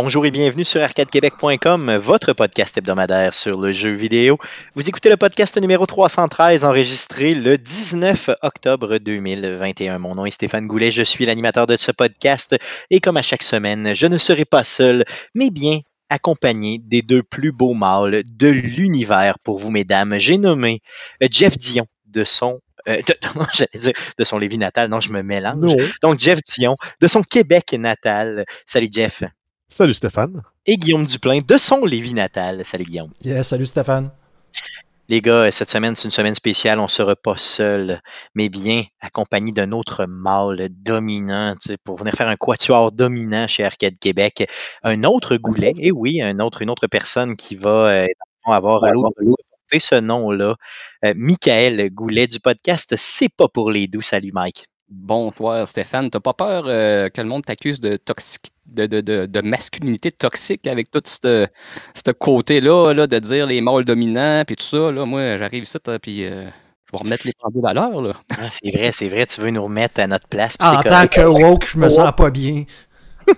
Bonjour et bienvenue sur arcadequebec.com, votre podcast hebdomadaire sur le jeu vidéo. Vous écoutez le podcast numéro 313 enregistré le 19 octobre 2021. Mon nom est Stéphane Goulet, je suis l'animateur de ce podcast et comme à chaque semaine, je ne serai pas seul, mais bien accompagné des deux plus beaux mâles de l'univers pour vous, mesdames. J'ai nommé Jeff Dion de son euh, de, j'allais dire de son Lévis natal, non, je me mélange. Donc, Jeff Dion, de son Québec natal. Salut, Jeff. Salut Stéphane. Et Guillaume Duplain de son Lévis natal. Salut Guillaume. Salut Stéphane. Les gars, cette semaine, c'est une semaine spéciale. On ne sera pas seul, mais bien accompagné d'un autre mâle dominant pour venir faire un quatuor dominant chez Arcade Québec. Un autre goulet, et oui, un autre, une autre personne qui va euh, avoir ce nom-là. Euh, Michael Goulet du podcast C'est pas pour les doux. Salut Mike. Bonsoir Stéphane. T'as pas peur euh, que le monde t'accuse de, de, de, de, masculinité toxique avec tout ce, côté-là, là, de dire les mâles dominants puis tout ça. Là, moi, j'arrive ici, puis euh, je vais remettre les pendules à l'heure. Ah, c'est vrai, c'est vrai, tu veux nous remettre à notre place. en tant que woke, je me sens pas bien.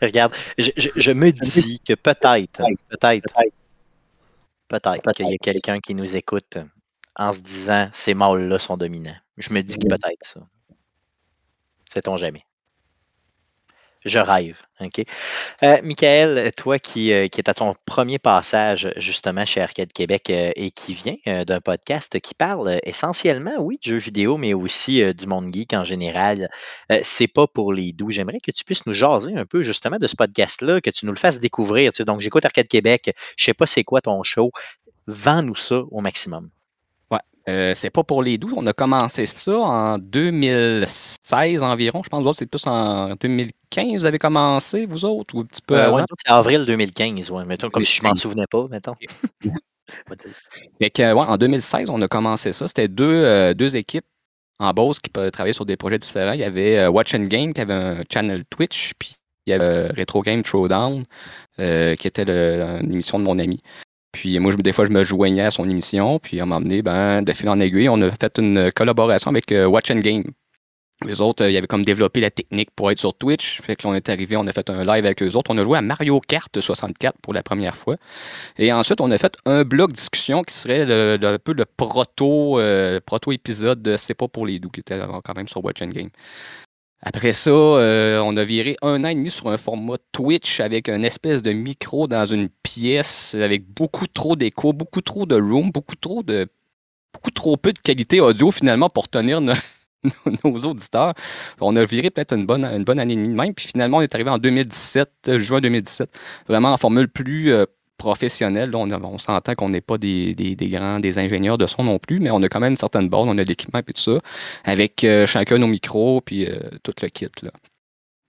Regarde, je, je, me dis que peut-être, peut-être, peut-être qu'il y a quelqu'un qui nous écoute en se disant ces mâles-là sont dominants. Je me dis que peut-être ça. Sait-on jamais. Je rêve. OK? Euh, Michael, toi qui, euh, qui est à ton premier passage justement chez Arcade Québec euh, et qui vient d'un podcast qui parle essentiellement, oui, de jeux vidéo, mais aussi du monde geek en général, c'est pas pour les doux. J'aimerais que tu puisses nous jaser un peu justement de ce podcast-là, que tu nous le fasses découvrir. donc, j'écoute Arcade Québec, je sais pas c'est quoi ton show. Vends-nous ça au maximum. Euh, c'est pas pour les 12. On a commencé ça en 2016 environ. Je pense que c'est plus en 2015 vous avez commencé, vous autres, ou un petit peu euh, c'est avril 2015, ouais, mettons, comme si je m'en souvenais pas, mettons. en 2016, on a commencé ça. C'était deux, euh, deux équipes en Beauce qui peuvent travailler sur des projets différents. Il y avait Watch and Game qui avait un channel Twitch, puis il y avait Retro Game Throwdown, qui était une émission de mon ami. Puis moi, des fois, je me joignais à son émission. Puis à m'a donné, ben, de fil en aiguille, on a fait une collaboration avec euh, Watch and Game. Les autres, euh, ils avaient comme développé la technique pour être sur Twitch. Fait que on est arrivé, on a fait un live avec eux autres. On a joué à Mario Kart 64 pour la première fois. Et ensuite, on a fait un blog discussion qui serait le, un peu le euh, proto épisode de C'est pas pour les doux qui était quand même sur Watch and Game. Après ça, euh, on a viré un an et demi sur un format Twitch avec une espèce de micro dans une pièce avec beaucoup trop d'écho, beaucoup trop de room, beaucoup trop de beaucoup trop peu de qualité audio finalement pour tenir nos, auditeurs. On a viré peut-être une bonne, une bonne année et demie même. Puis finalement, on est arrivé en 2017, juin 2017, vraiment en formule plus, euh, professionnel. on, s'entend qu'on n'est pas des, grands, des ingénieurs de son non plus, mais on a quand même une certaine base, on a l'équipement et tout ça, avec euh, chacun nos micros puis euh, tout le kit. Là.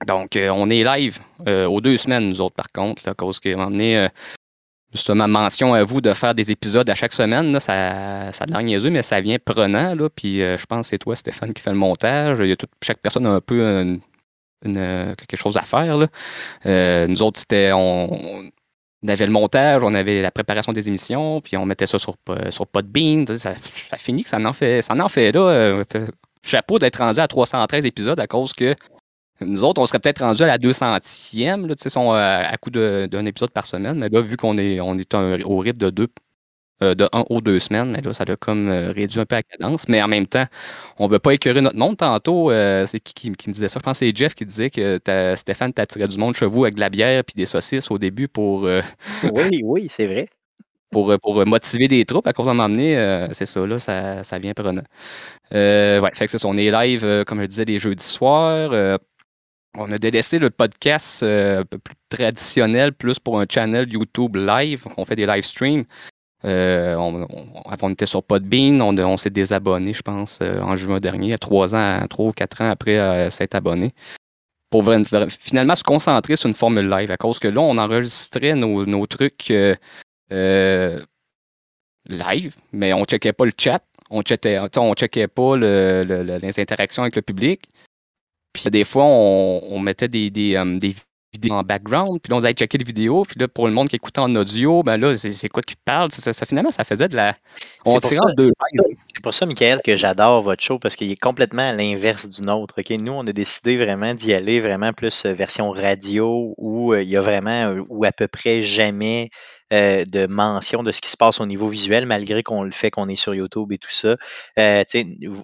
Donc, euh, on est live aux deux semaines, nous autres, par contre, là, à cause qu'on a justement mention à vous de faire des épisodes à chaque semaine. Là, ça, ça a niaiseux, mais ça vient prenant. Là, puis je pense que c'est toi, Stéphane, qui fait le montage. Il y a chaque personne a un peu quelque chose à faire. Là. nous autres, c'était on, on avait le montage, on avait la préparation des émissions, puis on mettait ça sur, euh, sur Podbean. Ça, ça finit que ça en fait, ça en fait là. Euh, chapeau d'être rendu à 313 épisodes à cause que nous autres, on serait peut-être rendu à la 200e, là, sont, euh, à, coup d'un épisode par semaine. Mais là, vu qu'on est, on est au rythme de deux euh, de un ou deux semaines. Mais là, ça a comme euh, réduit un peu la cadence. Mais en même temps, on ne veut pas écœurer notre monde. Tantôt, euh, c'est qui, qui, me disait ça? Je pense que c'est Jeff qui disait que Stéphane tiré du monde chez vous avec de la bière et des saucisses au début pour. oui, oui, c'est vrai. Pour, pour, motiver des troupes. À cause d'un moment c'est ça, là, ça, ça vient prenant. ouais, fait que c'est ça. On est live, comme je disais, les jeudis soirs. on a délaissé le podcast un peu plus traditionnel, plus pour un channel YouTube live. On fait des live streams. Euh, on, était sur Podbean, on, on s'est désabonné, je pense, euh, en juin dernier, trois ans, trois ou quatre ans après euh, s'être abonné. Pour finalement se concentrer sur une formule live, à cause que là, on enregistrait nos, trucs live, mais on checkait pas le chat, on checkait, on checkait pas les interactions avec le public. Puis des fois, on, mettait des, des, vidéo en background, puis là, on allait checker les vidéos, puis là, pour le monde qui écoutait en audio, ben là, c'est quoi qui parle? Ça, ça, finalement, ça faisait de la. On tirait en deux C'est pour ça, Michael, que j'adore votre show, parce qu'il est complètement à l'inverse du nôtre. ok? Nous, on a décidé vraiment d'y aller vraiment plus euh, version radio, où euh, il y a vraiment, ou à peu près jamais euh, de mention de ce qui se passe au niveau visuel, malgré qu'on le fait qu'on est sur YouTube et tout ça. Euh,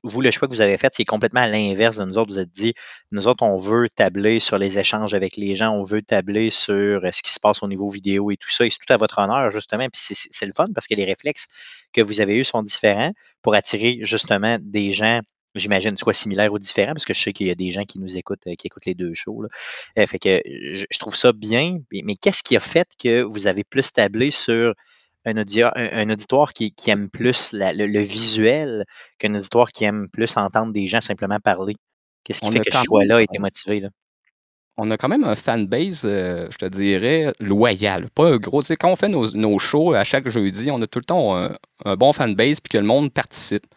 vous, le choix que vous avez fait, c'est complètement à l'inverse de nous autres. Vous êtes dit, nous autres, on veut tabler sur les échanges avec les gens, on veut tabler sur euh, ce qui se passe au niveau vidéo et tout ça. Et c'est tout à votre honneur, justement. Puis c'est le fun parce que les réflexes que vous avez eus sont différents pour attirer justement des gens j'imagine, soit similaire ou différent, parce que je sais qu'il y a des gens qui nous écoutent, euh, qui écoutent les deux shows. Là. Euh, fait que je, trouve ça bien. Mais, qu'est-ce qui a fait que vous avez plus tablé sur un, un, auditoire qui, aime plus le, visuel qu'un auditoire qui aime plus entendre des gens simplement parler? Qu'est-ce qui fait que ce choix-là a été motivé? Là? On a quand même un fanbase, euh, je te dirais, loyal. Pas un gros. quand on fait nos, shows à chaque jeudi, on a tout le temps un, un bon fanbase puis que le monde participe.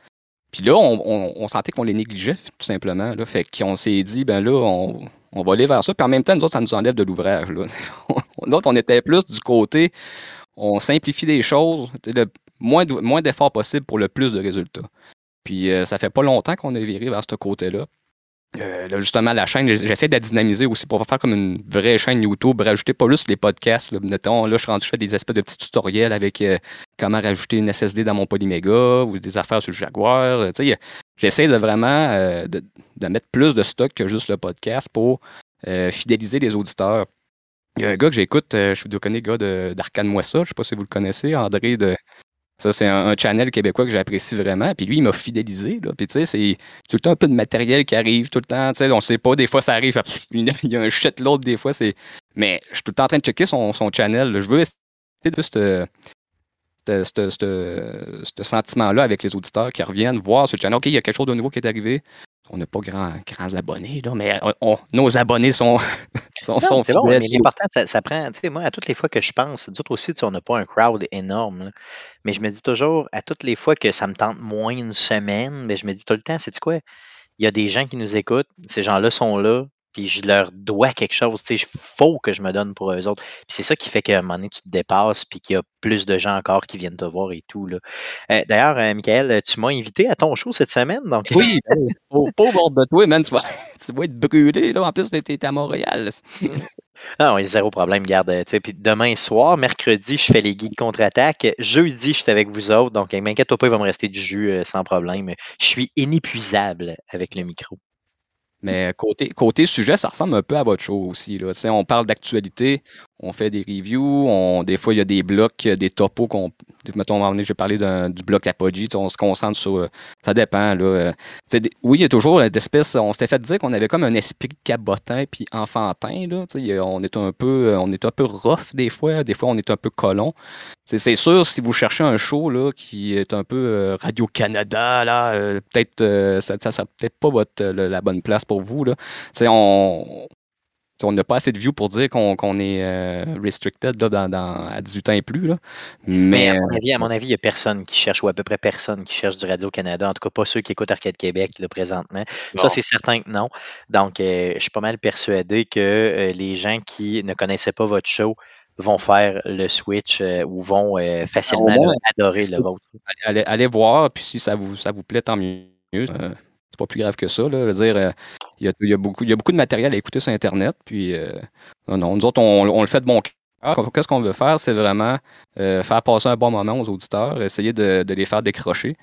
Puis là, on, sentait qu'on les négligeait, tout simplement. Là. Fait qu'on s'est dit, ben là, on, va aller vers ça. Puis en même temps, nous autres, ça nous enlève de l'ouvrage. nous autres, on était plus du côté, on simplifie des choses, le moins, moins d'efforts possible pour le plus de résultats. Puis euh, ça fait pas longtemps qu'on est viré vers ce côté-là. Euh, justement, la chaîne, j'essaie de la dynamiser aussi pour faire comme une vraie chaîne YouTube, rajouter pas juste les podcasts. Là, là je suis rendu, je fais des espèces de petits tutoriels avec euh, comment rajouter une SSD dans mon Polyméga ou des affaires sur le Jaguar. Euh, j'essaie de vraiment de, mettre plus de stock que juste le podcast pour fidéliser les auditeurs. Il y a un gars que j'écoute, je vous connais le gars d'Arcane Moissa, je sais pas si vous le connaissez, André de ça, c'est un, channel québécois que j'apprécie vraiment. Puis lui, il m'a fidélisé. Là. Puis tu sais, c'est tout le temps un peu de matériel qui arrive, tout le temps. Tu sais, on sait pas, des fois ça arrive. Il y a un shit l'autre, des fois, c'est. Mais je suis tout le temps en train de checker son, son channel. Je veux essayer de ce sentiment-là avec les auditeurs qui reviennent voir ce channel. OK, il y a quelque chose de nouveau qui est arrivé on n'a pas grand, grands abonnés, là, mais nos abonnés sont, sont, sont fidèles. Bon, mais l'important, ça, prend, tu sais, moi, à toutes les fois que je pense, d'autres aussi, on n'a pas un crowd énorme, mais je me dis toujours, à toutes les fois que ça me tente moins une semaine, mais je me dis tout le temps, c'est quoi? Il y a des gens qui nous écoutent, ces gens-là sont là, puis je leur dois quelque chose. Il faut que je me donne pour eux autres. Puis c'est ça qui fait qu'à un moment donné, tu te dépasses, puis qu'il y a plus de gens encore qui viennent te voir et tout. Là. Euh, d'ailleurs, euh, Michael, tu m'as invité à ton show cette semaine. Donc... Oui, au pauvre de toi, man, tu vas, tu vas être brûlé. Là. En plus, tu étais à Montréal. ah oui, zéro problème, garde. Puis demain soir, mercredi, je fais les guides contre-attaque. Jeudi, je suis avec vous autres. Donc, m'inquiète pas, il va me rester du jus euh, sans problème. Je suis inépuisable avec le micro. Mais côté, sujet, ça ressemble un peu à votre show aussi. Là. On parle d'actualité, on fait des reviews, des fois il y a des blocs, des topos qu'on. Mettons, à un j'ai parlé du bloc Apogee, on se concentre sur. Euh, ça dépend. Là. Euh, oui, il y a toujours d'espèces. On s'était fait dire qu'on avait comme un esprit cabotin puis enfantin. Là, on est un peu on est un peu rough des fois, des fois on est un peu colon. C'est sûr, si vous cherchez un show là, qui est un peu euh, Radio-Canada, là, peut-être ça, ça, peut-être pas votre, la bonne place pour vous. Là. On, on n'a pas assez de views pour dire qu'on est euh, restricted là, dans, à 18 ans et plus. Là. Mais, à, mon avis, il n'y a personne qui cherche, ou à peu près personne qui cherche du Radio-Canada, en tout cas pas ceux qui écoutent Arcade Québec là, présentement. Ça, c'est certain que non. Donc, euh, je suis pas mal persuadé que euh, les gens qui ne connaissaient pas votre show vont faire le switch ou vont facilement adorer le vôtre. Allez, voir, puis si ça vous, ça vous plaît, tant mieux c'est pas plus grave que ça. Là. dire, euh, il, y a, beaucoup, il y a beaucoup de matériel à écouter sur Internet. Puis, euh, non, nous autres, on, le fait de bon cœur. Qu'est-ce qu'on veut faire? C'est vraiment euh, faire passer un bon moment aux auditeurs, essayer de, les faire décrocher.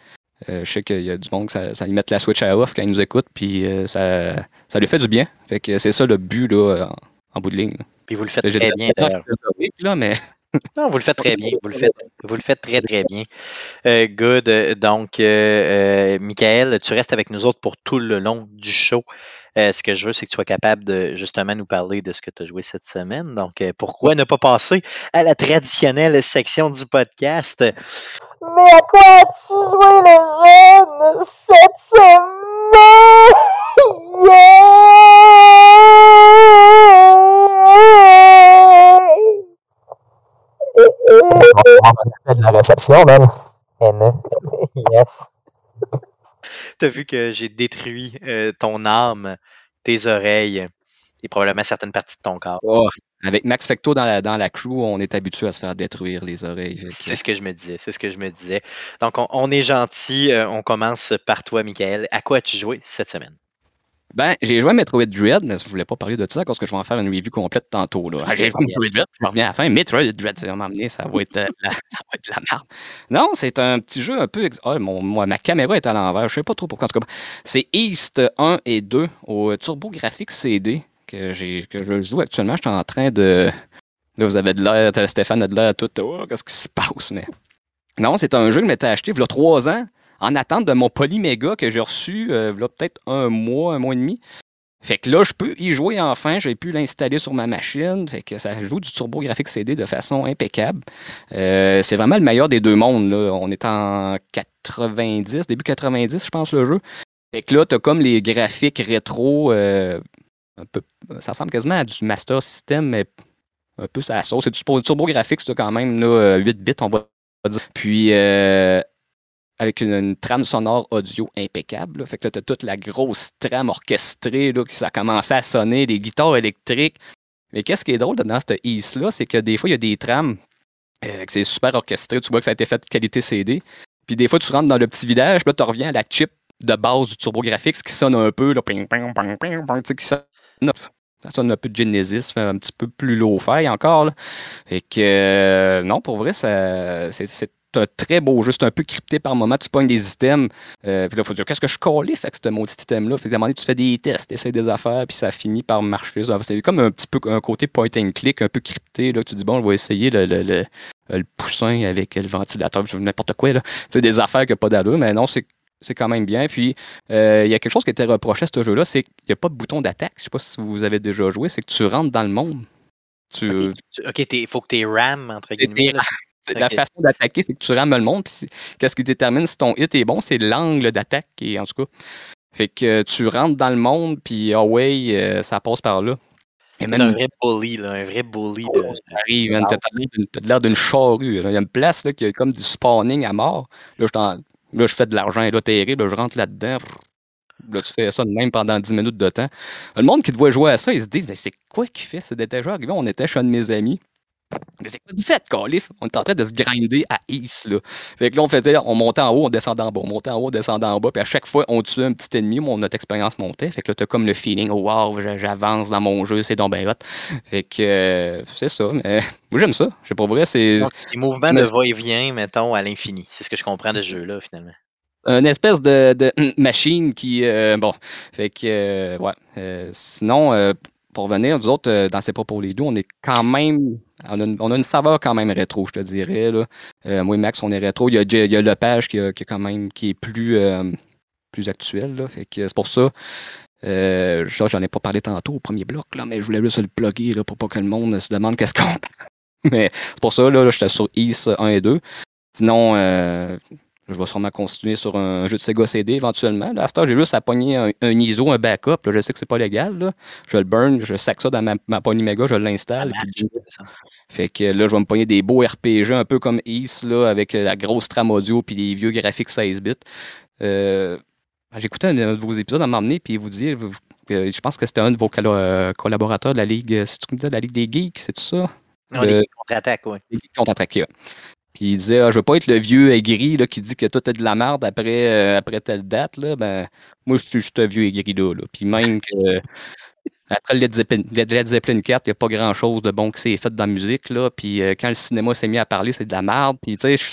je sais qu'il y a du monde ça, ça met la switch à off quand ils nous écoutent, puis ça, ça lui fait du bien. Fait que c'est ça le but là, en, bout de ligne. Puis vous le faites très bien d'ailleurs. mais non, vous le faites très bien. Vous le faites, vous le faites très, très bien. Euh, good. Donc, euh, euh, Michael, tu restes avec nous autres pour tout le long du show. ce que je veux, c'est que tu sois capable de justement nous parler de ce que tu as joué cette semaine. Donc, pourquoi ne pas passer à la traditionnelle section du podcast? Mais à quoi as-tu joué le cette semaine? de la réception, man. yes. T'as vu que j'ai détruit euh, ton âme, tes oreilles Et probablement certaines parties de ton corps. Oh, avec Max Fecto dans la, dans la crew, on est habitué à se faire détruire les oreilles. C'est ce que je me disais. C'est ce que je me disais. Donc, on, on est gentil. euh, on commence par toi, Michael. À quoi as-tu joué cette semaine? Ben, j'ai joué à Metroid Dread, mais je voulais pas parler de ça parce que je vais en faire une review complète tantôt. Là. J'ai joué à Metroid Dread, je reviens à la fin. Metroid Dread, ça va m'emmener, ça va être euh, la, ça va être de la merde. Non, c'est un petit jeu un peu. ex- Ah, mon, moi, ma caméra est à l'envers, je sais pas trop pourquoi. En tout cas, c'est East 1 et 2 au Turbo Graphics CD que, j'ai, que je joue actuellement. Je suis en train de. Là, vous avez de l'air, Stéphane a de l'air tout. Oh, qu'est-ce qui se passe? Mais... Non, c'est un jeu que je m'étais acheté il y a trois ans en attente de mon Polyméga que j'ai reçu euh, peut-être un mois, un mois et demi. Fait que là, je peux y jouer enfin. J'ai pu l'installer sur ma machine. Fait que ça joue du Turbo Graphics CD de façon impeccable. Euh, c'est vraiment le meilleur des deux mondes. Là. On est en 90, début 90, je pense, le jeu. Fait que là, t'as comme les graphiques rétro. euh, un peu, ça ressemble quasiment à du Master System, mais un peu la sauce. C'est du Turbo- Graphics, là, quand même, là, euh, 8 bits, on va dire. Puis, avec une, trame sonore audio impeccable. Fait que là, t'as toute la grosse trame orchestrée, là, qui ça a commencé à sonner, des guitares électriques. Mais qu'est-ce qui est drôle dans cette East-là, c'est que des fois, il y a des trames euh, que c'est super orchestré. Tu vois que ça a été fait de qualité CD. Puis des fois, tu rentres dans le petit village, là, tu reviens à la chip de base du TurboGrafx qui sonne un peu, là, ping, ping, ping, ping, ping, tu sais, qui sonne, ça sonne un peu de Genesis, un petit peu plus low-fi encore. Là. Fait que, euh, non, pour vrai, ça, c'est un très beau jeu. C'est un peu crypté par moment. Tu pognes des items. euh, puis là, il faut dire, qu'est-ce que je collais? Que ce maudit item-là? Fait que à un moment donné, tu fais des tests, tu essaies des affaires, puis ça finit par marcher. C'est comme un petit peu un côté point and click, un peu crypté. Là. Tu dis, bon, je vais essayer le, le, le, le poussin avec le ventilateur, n'importe quoi. Sais, des affaires qui n'ont pas d'allure, mais non, c'est c'est quand même bien. Puis, euh, il y a quelque chose qui était reproché à ce jeu-là, c'est qu'il n'y a pas de bouton d'attaque. Je sais pas si vous avez déjà joué, c'est que tu rentres dans le monde. Tu, Ok, tu- ok, il faut que tu RAM, entre guillemets. La façon d'attaquer, c'est que tu rames le monde. Qu'est-ce qui détermine si ton hit est bon, c'est l'angle d'attaque. Et en tout cas, fait que euh, tu rentres dans le monde, puis ah ouais, euh, ça passe par là. C'est un vrai bully, là, un vrai bully de. t'arrives, man, t'as l'air d'une- charrue. là. Il y a une place là, qui a comme du spawning à mort. Là, je, là, je fais de l'argent là, terrible. Là, je rentre là-dedans. Là, tu fais ça de même pendant 10 minutes de temps. Le monde qui te voit jouer à ça, ils se disent Mais c'est quoi qu'il fait C'est déjà arrivé, on était chez un de mes amis. Mais c'est quoi vous faites, Calif? On était en train de se grinder à East, là. Fait que là, on faisait, on montait en haut, on descendait en bas, on montait en haut, on descendait en bas, puis à chaque fois, on tuait un petit ennemi, mon, notre expérience montait. Fait que là, t'as comme le feeling, oh, wow, j'a- j'avance dans mon jeu, c'est donc ben hot. Fait que, euh, c'est ça. Mais moi, j'aime ça. Je sais pas vrai, c'est des mouvements Mais- de va-et-vient, mettons, à l'infini. C'est ce que je comprends de ce jeu-là, finalement. une espèce de, de machine qui, euh, bon, fait que, euh, ouais. Euh, sinon, pour revenir, nous autres, euh, dans ces propos les deux, on est quand même, on a, une, saveur quand même rétro, je te dirais. Euh, moi et Max, on est rétro. Il y a, il y a Lepage qui, a quand même, qui est plus, euh, plus actuel. Là. Fait que c'est pour ça. Euh, j'en ai pas parlé tantôt au premier bloc, là, mais je voulais juste le plugger là, pour pas que le monde se demande qu'est-ce qu'on Mais c'est pour ça, là, là j'étais sur East 1 et 2. Sinon, je vais sûrement continuer sur un jeu de Sega CD éventuellement. Là, à ce temps, j'ai juste à pogner un, un ISO, un backup. Là, je sais que c'est pas légal. Là. Je le burn, je sac ça dans ma, ma Polymega, je l'installe. Fait que là, je vais me pogner des beaux RPG, un peu comme East, là, avec euh, la grosse trame audio puis les vieux graphiques 16 bits. Euh, J'écoutais un de vos épisodes à m'emmener, puis vous disiez, euh, je pense que c'était un de vos euh, collaborateurs de la Ligue, euh, de la Ligue des Geeks, c'est ça? Non, Le- les contre-attaques, oui. Les Geeks contre-attaqués. Puis il disait, ah, je veux pas être le vieux aigri là, qui dit que tout est de la merde après, euh, après telle date. Là. Ben, moi, je suis juste un vieux aigri là. là. Puis même que après Led Zeppelin, Led Zeppelin 4, il n'y a pas grand chose de bon qui s'est fait dans la musique. Là. Puis euh, quand le cinéma s'est mis à parler, c'est de la merde. Puis tu sais, je-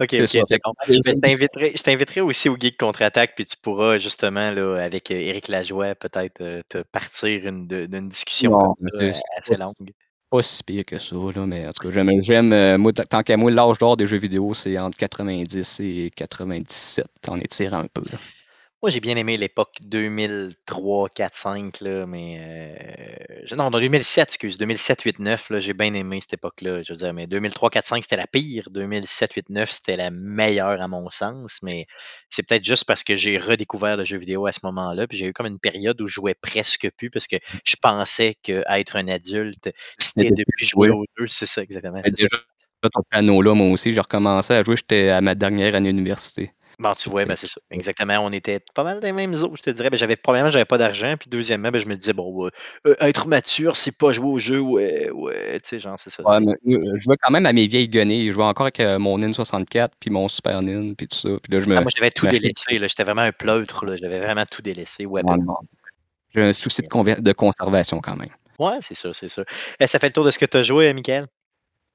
Ok, ça. je t'inviterai- aussi au Geek Contre-Attaque, puis tu pourras justement, là, avec euh, Éric Lajoie, peut-être euh, te partir une, d'une discussion Non, comme ça, c'est- assez longue. Pas si pire que ça. Là, mais en tout cas, j'aime, j'aime euh, moi, tant qu'à moi, l'âge d'or des jeux vidéo, c'est entre 90 et 97. On étire un peu. là. Moi, j'ai bien aimé l'époque 2003, 4, 5, là, mais. euh, non, dans 2007, excuse, 2007, 8, 9, là, j'ai bien aimé cette époque-là. Je veux dire, mais 2003, 4, 5, c'était la pire. 2007, 8, 9, c'était la meilleure à mon sens, mais c'est peut-être juste parce que j'ai redécouvert le jeu vidéo à ce moment-là. Puis j'ai eu comme une période où je jouais presque plus parce que je pensais qu'être un adulte, c'était de plus jouer aux jeux. C'est ça, exactement. Déjà, ton panneau-là, moi aussi, j'ai recommencé à jouer, j'étais à ma dernière année d'université. Bon, tu vois, ben, c'est ça. Exactement. On était pas mal dans les mêmes eaux, je te dirais. Ben, j'avais, premièrement, j'avais pas d'argent. Puis deuxièmement, ben, je me disais, bon, euh, être mature, c'est pas jouer au jeu. Ouais, ouais. Tu sais, genre, c'est ça. Ouais, c'est- mais, euh, je jouais quand même à mes vieilles guenilles. Je jouais encore avec euh, mon N64 puis mon Super Nin puis tout ça. Puis là, je me. Ah, moi, j'avais tout délaissé. là. J'étais vraiment un pleutre. là. J'avais vraiment tout délaissé. Ouais, non. J'ai un souci de, conservation quand même. ouais c'est sûr, c'est sûr. Eh, ça fait le tour de ce que tu as joué, Michael?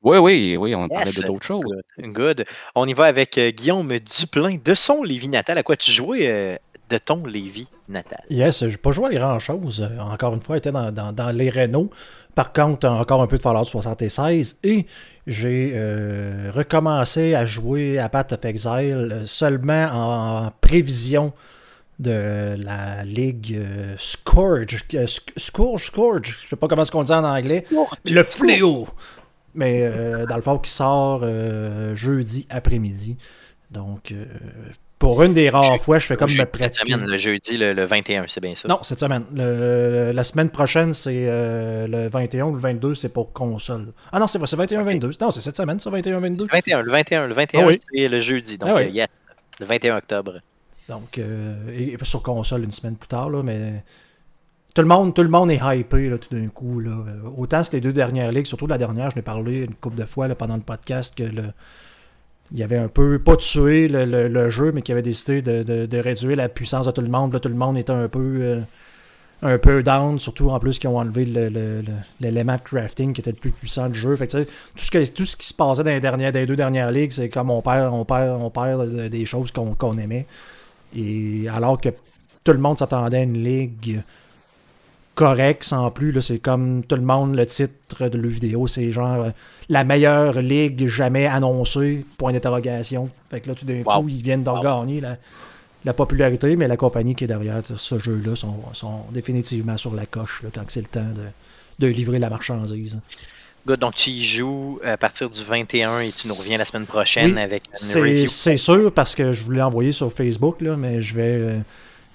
Oui, oui, oui, on parlait Yes. de d'autres choses. Good. Good. On y va avec euh, Guillaume Duplain de son Lévis natal. À quoi tu jouais euh, de ton Lévis natal? Yes, j'ai pas joué à grand chose. Encore une fois, j'étais dans, dans, dans les Renault. Par contre, encore un peu de Fallout 76. Et j'ai euh, recommencé à jouer à Path of Exile euh, seulement en, prévision de la ligue euh, Scourge. euh, Sc- Scourge, Scourge. Je sais pas comment est-ce qu'on dit en anglais. Le fléau. Mais euh, dans le fond, qui sort euh, jeudi après-midi. Donc, euh, pour une des rares fois, je fais comme me Cette pratiquer. semaine, le jeudi, le, le 21, c'est bien ça? Non, cette semaine. Le- la semaine prochaine, c'est le 21 ou le 22, c'est pour console. Ah non, c'est vrai, c'est 21-22. Non, c'est cette semaine, ça, 21-22. Le 21, le 21, le 21, Ah oui. c'est le jeudi. Donc, Ah oui. yes, le 21 octobre. Donc, euh, et, et sur console une semaine plus tard, là, mais tout le monde, tout le monde est hypé là, tout d'un coup. Là. Autant que les deux dernières ligues, surtout la dernière, je l'ai parlé une couple de fois là, pendant le podcast, que le, il y avait un peu, pas tué le, le- le jeu, mais qui avait décidé de, de- de réduire la puissance de tout le monde. Là, tout le monde était un peu, euh, un peu down, surtout en plus qu'ils ont enlevé le- le- le- l'élément crafting qui était le plus puissant du jeu. Fait tout, ce que, tout ce qui se passait dans les, dernières, dans les deux dernières ligues, c'est comme on perd, on perd, des choses qu'on qu'on aimait. Et alors que tout le monde s'attendait à une ligue correcte, sans plus, c'est comme tout le monde, le titre de la vidéo, c'est genre euh, la meilleure ligue jamais annoncée, point d'interrogation. Fait que là, tout d'un Wow. coup, ils viennent d'en Wow. gagner la, la popularité, mais la compagnie qui est derrière ce jeu-là sont, sont définitivement sur la coche là, quand c'est le temps de, de livrer la marchandise. Good, donc tu y joues à partir du 21 et tu nous reviens la semaine prochaine Oui, avec une C'est review. c'est sûr parce que je voulais envoyer sur Facebook, là, mais je vais. euh,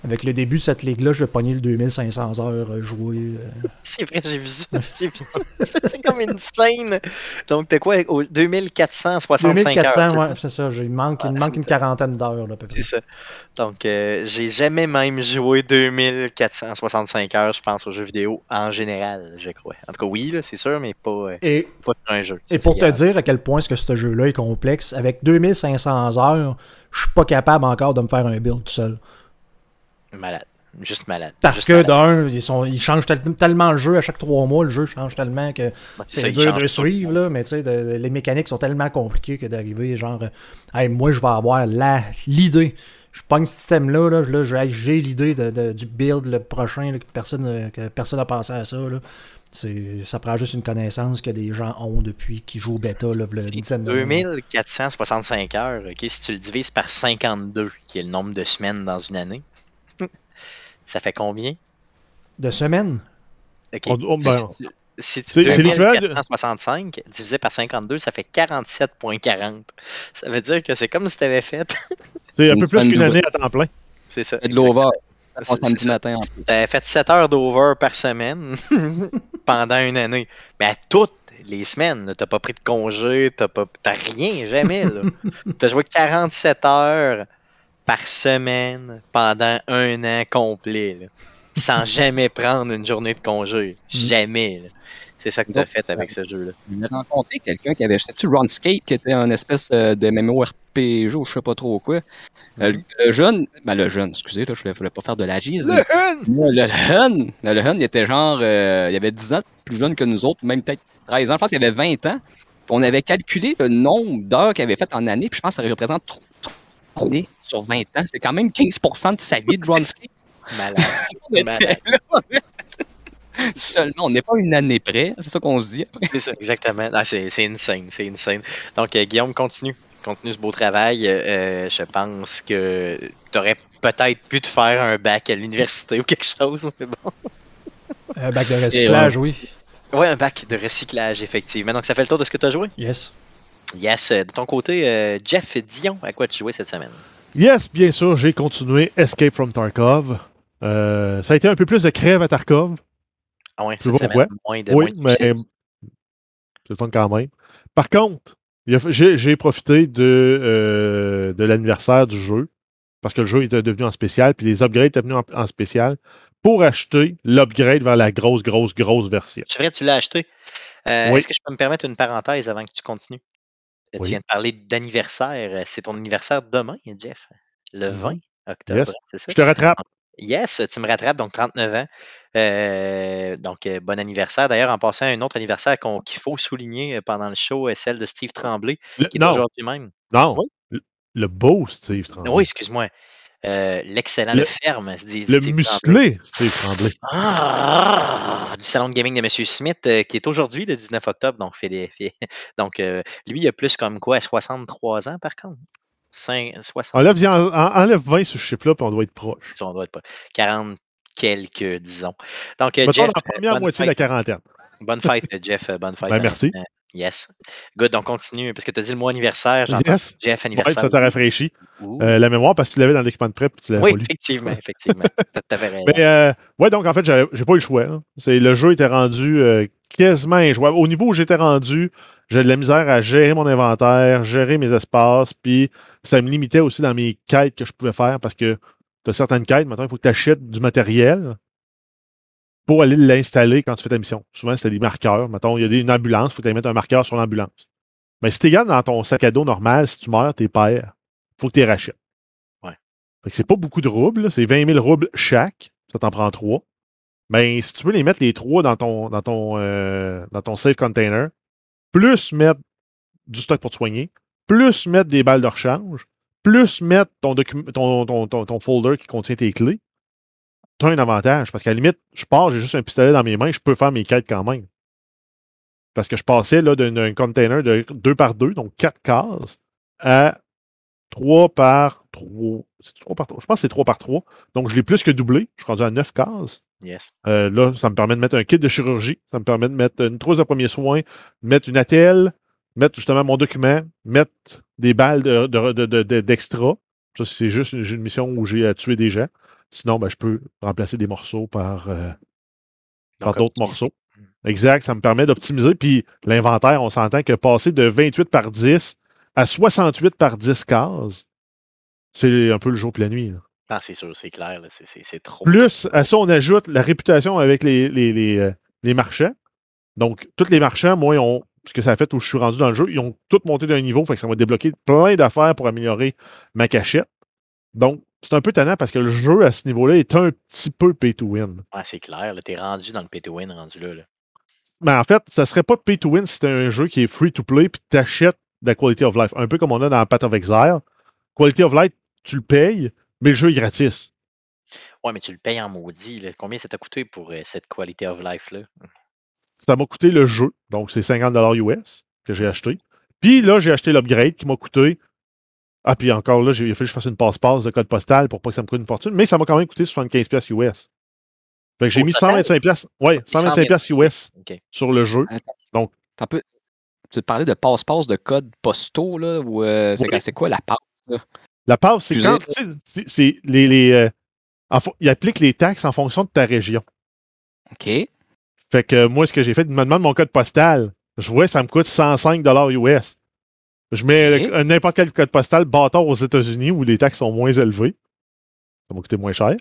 avec le début de cette ligue-là, je vais pogner le 2500 heures euh, jouées. euh. C'est vrai, j'ai vu ça. J'ai vu ça. c'est comme une scène. Donc, t'as quoi? Au 2465 2400, heures. ouais, c'est ça. Il manque, il manque une ça. quarantaine d'heures, là. C'est ça. Donc, euh, j'ai jamais même joué 2465 heures, je pense, aux jeux vidéo en général, je crois. En tout cas, oui, c'est sûr, mais pas, euh, Et, pas sur un jeu. et pour te dire à quel point est-ce que ce jeu-là est complexe, avec 2500 heures, je suis pas capable encore de me faire un build tout seul. Malade. Juste malade. Parce Juste que d'un, ils, sont, ils changent tel- tellement le jeu à chaque trois mois, le jeu change tellement que c'est dur de suivre, là, mais tu sais, de- les mécaniques sont tellement compliquées que d'arriver, genre, Hey, moi, je vais avoir la l'idée. Je pogne ce système-là, là, là, j'ai l'idée de, de- du build le prochain, là, que personne euh, que personne n'a pensé à ça. Là. Ça prend juste une connaissance que des gens ont depuis qu'ils jouent au bêta, là, mois. 2465 heures, ok, si tu le divises par 52, qui est le nombre de semaines dans une année, ça fait combien? De semaines? Ok. On- on- ben, si, tu fais c'est l'équivalent de- 2465 divisé par 52, ça fait 47.40. Ça veut dire que c'est comme si tu avais fait. C'est un peu plus qu'une année à temps plein. C'est ça. Fait de l'over. Samedi matin en plus. T'avais fait 7 heures d'over par semaine pendant une année. Mais à toutes les semaines, t'as pas pris de congé, t'as pas t'as rien, jamais. T'as joué 47 heures par semaine pendant un an complet. là, sans jamais prendre une journée de congé. Jamais. là. C'est ça que t'as fait avec ce jeu-là. J'ai rencontré quelqu'un qui avait, sais-tu, Runscape, qui était un espèce euh, de MMORPG ou je sais pas trop quoi. Euh, le, le jeune, ben le jeune, excusez, là, je voulais, voulais pas faire de l'agisme. Le, le jeune, le, le jeune, il était genre, euh, il avait 10 ans plus jeune que nous autres, même peut-être 13 ans, je pense qu'il avait 20 ans. Puis on avait calculé le nombre d'heures qu'il avait fait en année, puis je pense que ça représente 3 années sur 20 ans. C'est quand même 15% de sa vie de Runscape. Malade. Malade. Seulement, on n'est pas une année près, c'est ça qu'on se dit. C'est ça, exactement. Ah, c'est c'est insane, c'est insane. Donc, euh, Guillaume, continue. Continue ce beau travail. Euh, euh, je pense que tu aurais peut-être pu te faire un bac à l'université ou quelque chose. Mais bon. Un bac de recyclage, oui. Ouais, un bac de recyclage, effectivement. Donc, ça fait le tour de ce que tu as joué? Yes. Yes. De ton côté, euh, Jeff Dion, à quoi tu jouais cette semaine? Yes, bien sûr, j'ai continué Escape from Tarkov. Euh, ça a été un peu plus de crève à Tarkov. Ah ouais, semaine, pourquoi? moins de Oui, moins de mais c'est le fun quand même. Par contre, j'ai j'ai profité de, euh, de l'anniversaire du jeu. parce que le jeu était devenu en spécial, puis les upgrades étaient venus en, en spécial, pour acheter l'upgrade vers la grosse, grosse, grosse version. C'est vrai, tu l'as acheté. Euh, Oui. Est-ce que je peux me permettre une parenthèse avant que tu continues? Oui. Tu viens de parler d'anniversaire. Euh, C'est ton anniversaire demain, Jeff? Le 20 octobre, Yes. c'est ça? Je te rattrape. Yes, tu me rattrapes, donc 39 ans. Euh, donc, euh, bon anniversaire. D'ailleurs, en passant, un autre anniversaire qu'il faut souligner pendant le show, est celle de Steve Tremblay, Le- qui est aujourd'hui même. non. Oui. Le beau Steve Tremblay. Oui, excuse-moi. Euh, L'excellent, le, Le- ferme, le Steve Tremblay. musclé Steve Tremblay. Ah, du salon de gaming de M. Smith, euh, qui est aujourd'hui le 19 octobre. Donc, fait des- fait- donc euh, lui, il a plus comme quoi, 63 ans par contre? 5, 60, Enlève, en- en- enlève 20 sur ce chiffre-là, puis on doit être proche. on doit être pas. 40 quelques, disons. Donc, Jeff, dans la première moitié de la quarantaine. Bonne fête, euh, Jeff. euh, Bonne fête. Ben, merci. honnêtement. Yes. Good, donc continue, parce que tu as dit le mot anniversaire. J'entends Yes. Jeff Ouais, anniversaire. ça t'a rafraîchi. Euh, la mémoire, parce que tu l'avais dans le document de prep, tu oui, pas effectivement, effectivement. T'avais raison. Mais euh, ouais, donc en fait, j'ai pas eu le choix. hein. C'est le jeu était rendu euh, quasiment injouable. Au niveau où j'étais rendu, j'ai de la misère à gérer mon inventaire, gérer mes espaces, puis ça me limitait aussi dans mes quêtes que je pouvais faire parce que tu as certaines quêtes, maintenant il faut que tu achètes du matériel pour aller l'installer quand tu fais ta mission. Souvent, c'était des marqueurs. Mettons, il y a une ambulance, il faut que tu mettre un marqueur sur l'ambulance. Mais si tu gagnes dans ton sac à dos normal, si tu meurs, t'es père. faut que tu les rachètes. Ouais. Fait que c'est pas beaucoup de roubles, c'est 20 000 roubles chaque. Ça t'en prend trois. Mais si tu veux les mettre les trois dans ton, dans ton, euh, dans ton safe container, plus mettre du stock pour te soigner, plus mettre des balles de rechange, plus mettre ton, docu- ton, ton, ton, ton folder qui contient tes clés, tu as un avantage. Parce qu'à la limite, je pars, j'ai juste un pistolet dans mes mains, je peux faire mes quêtes quand même. Parce que je passais là, d'un, container de 2 par 2, donc 4 cases, à 3 par 3. C'est 3 par 3. Je pense que c'est 3 par 3. Donc je l'ai plus que doublé. Je suis rendu à 9 cases. Yes. Euh, là, ça me permet de mettre un kit de chirurgie, ça me permet de mettre une trousse de premiers soins, mettre une attelle, mettre justement mon document, mettre des balles de- de- de- de- de- d'extra. Ça, c'est juste une, une mission où j'ai à tuer des gens. Sinon, ben, je peux remplacer des morceaux par, euh, par d'autres morceaux. Exact, ça me permet d'optimiser. Puis l'inventaire, on s'entend que passer de 28 par 10 à 68 par 10 cases, c'est un peu le jour et la nuit. là. Ah, c'est sûr, c'est clair. là, c'est- C'est c'est trop. Plus à ça, on ajoute la réputation avec les, les, les, euh, les marchands. Donc, tous les marchands, moi, ils ont, ce que ça a fait où je suis rendu dans le jeu, ils ont tous monté d'un niveau, fait que ça m'a débloqué plein d'affaires pour améliorer ma cachette. Donc, c'est un peu tannant parce que le jeu à ce niveau-là est un petit peu pay to win. Ah, c'est clair. là, T'es rendu dans le pay to win, rendu là. là. Mais en fait, ça serait pas pay to win si c'était un jeu qui est free to play puis tu achètes de la quality of life. Un peu comme on a dans Path of Exile. Quality of life, tu le payes, mais le jeu est gratis. Ouais, mais tu le payes en maudit. là. Combien ça t'a coûté pour euh, cette quality of life-là? Ça m'a coûté le jeu, donc c'est 50$ US que j'ai acheté. Puis là, j'ai acheté l'upgrade qui m'a coûté. Ah, puis encore là, j'ai il a fallu que je fasse une passe-passe de code postal pour pas que ça me coûte une fortune, mais ça m'a quand même coûté 75$ US. Fait que j'ai mis total? 125$, ouais, 125$ US sur le jeu. T'en peux- Tu te parlais de passe-passe de code postaux, là, ou euh, c'est Oui. quoi la passe? La passe, c'est quand. tu sais, les. les euh, en il applique les taxes en fonction de ta région. OK. Fait que moi, ce que j'ai fait, il me demande mon code postal. Je vois, ça me coûte 105 US. Je mets n'importe quel code postal bâtard aux États-Unis où les taxes sont moins élevées. Ça m'a coûté moins cher.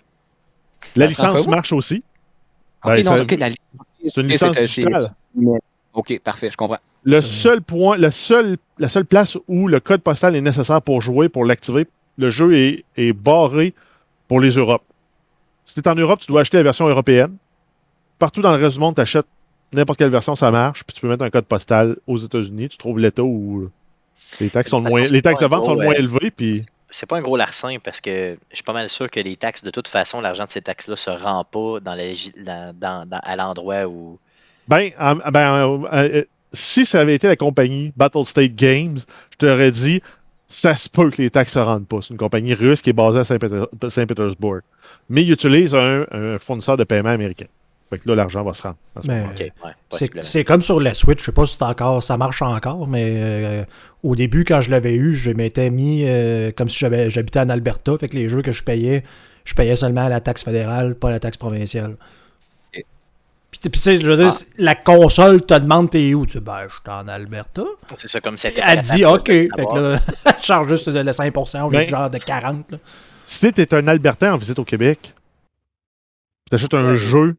La Ça se rend licence marche aussi. Ben, la C'est une licence digitale. OK, parfait, je comprends. Le seul point, le seul, la seule place où le code postal est nécessaire pour jouer, pour l'activer, le jeu est, est barré pour les Europes. Si tu es en Europe, tu dois acheter la version européenne. Partout dans le reste du monde, tu achètes n'importe quelle version, ça marche. Puis tu peux mettre un code postal aux États-Unis. Tu trouves l'État où les taxes, sont De moins, les taxes vente sont gros, moins euh, élevées. Puis C'est pas un gros larcin parce que je suis pas mal sûr que les taxes, de toute façon, l'argent de ces taxes-là se rend pas dans la légi- dans- dans- dans- à l'endroit où. Ben, en- ben, euh, euh, si ça avait été la compagnie Battle State Games, je t'aurais dit, ça se peut que les taxes se rendent pas. C'est une compagnie russe qui est basée à Saint-Péter- Saint-Pétersbourg. Mais ils utilisent un, un fournisseur de paiement américain. Fait que là, l'argent va se rendre. ce ouais, C'est comme sur la Switch, je sais pas si c'est encore, ça marche encore, mais euh, au début, quand je l'avais eu, je m'étais mis euh, comme si j'habitais en Alberta, fait que les jeux que je payais, je payais seulement la taxe fédérale, pas la taxe provinciale. Et- Puis, tu- sais, je veux dire, Ah. la console te demande t'es où? Tu dis, ben, je suis en Alberta. C'est ça comme c'était. Elle dit, OK. Fait que là, elle charge juste de le 5% au lieu Ben- de genre de 40. là. Si tu es un Albertain en visite au Québec, tu achètes un Ouais. jeu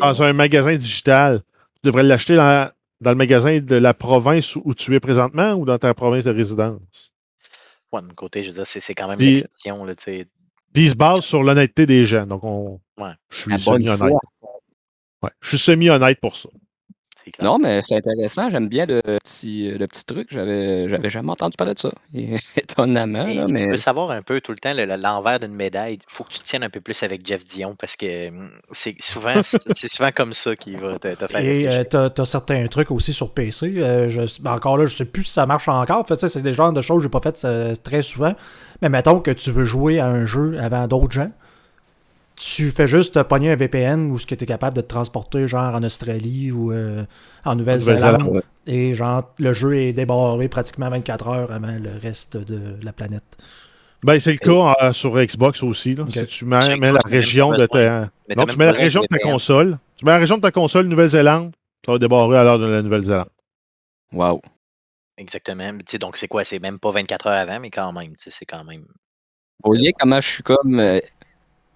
dans un magasin digital, tu devrais l'acheter dans, dans le magasin de la province où tu es présentement ou dans ta province de résidence? Ouais, de mon côté, je veux dire, c'est c'est quand même Puis- l'exception, là, tu sais. Puis il se base sur l'honnêteté des gens. Donc, on, Ouais. je suis semi-honnête. Ouais, je suis semi-honnête pour ça. Clair. Non, mais c'est intéressant. J'aime bien le petit, le petit truc. J'avais, j'avais jamais entendu parler de ça. Étonnamment, là, tu mais veux savoir un peu tout le temps le- le- l'envers d'une médaille. Il faut que tu te tiennes un peu plus avec Jeff Dion parce que hum, c'est souvent, c'est souvent comme ça qu'il va te, te faire Et euh, t'as, t'as certains trucs aussi sur PC. euh, je- ben, encore là, je sais plus si ça marche encore. En fait, c'est des genres de choses que j'ai pas faites euh, très souvent. Mais mettons que tu veux jouer à un jeu avant d'autres gens. Tu fais juste te pogner un VPN ou ce que tu es capable de te transporter, genre en Australie ou euh, en Nouvelle-Zélande. Et genre, le jeu est débarré pratiquement 24 heures avant le reste de la planète. Ben, c'est le cas euh, sur Xbox aussi. Là. Si tu mets, la région de ta. Non, tu mets la région de ta console. Tu mets la région de ta console Nouvelle-Zélande, ça va débarrer à l'heure de la Nouvelle-Zélande. wow. Exactement. Mais tu sais, donc, c'est quoi? C'est même pas 24 heures avant, mais quand même, tu sais, c'est quand même. Vous voyez comment je suis comme euh,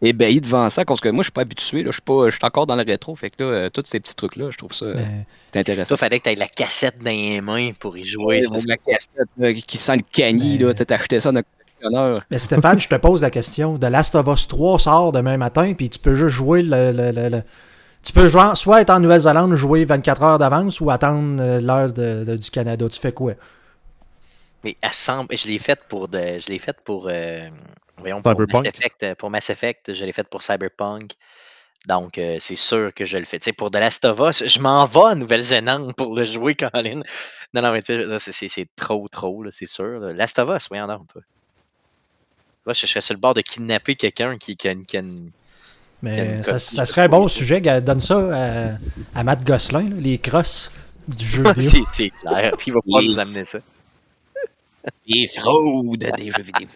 ébahi devant ça, parce que moi, je suis pas habitué. Là, je, suis pas, je suis encore dans le rétro. Fait que là, euh, tous ces petits trucs-là, je trouve ça euh, Mais- c'est intéressant. Ça, fallait que tu aies la cassette dans les mains pour y jouer. Ouais, la cassette là, qui sent le cani, Mais- là, t'as acheté ça dans le collectionneur. Mais Stéphane, je te pose la question. The Last of Us 3 sort demain matin, puis tu peux juste jouer le. le- le- le- Tu peux jouer- soit être en Nouvelle-Zélande, jouer 24 heures d'avance, ou attendre euh, l'heure de- de- du Canada. Tu fais quoi? Mais elle semble, je l'ai faite pour de, je l'ai faite pour, euh, voyons, pour Cyberpunk? Mass Effect, euh, pour Mass Effect, je l'ai faite pour Cyberpunk. Donc, euh, c'est sûr que je le fais. Tu sais, pour The Last of Us, je m'en vais à Nouvelle-Zélande pour le jouer, Colin. Non, non, mais tu sais, là, c'est- trop, trop, là, c'est sûr. là. Last of Us, voyons donc, toi. Moi, je serais sur le bord de kidnapper quelqu'un qui, qui a une. qui a une- Mais ça, je serait un bon sujet. Donne ça à, à Matt Gosselin, là, les crosses du jeu vidéo. c'est c'est clair. Puis il va pas Oui. nous amener ça. Les fraudes des jeux vidéo.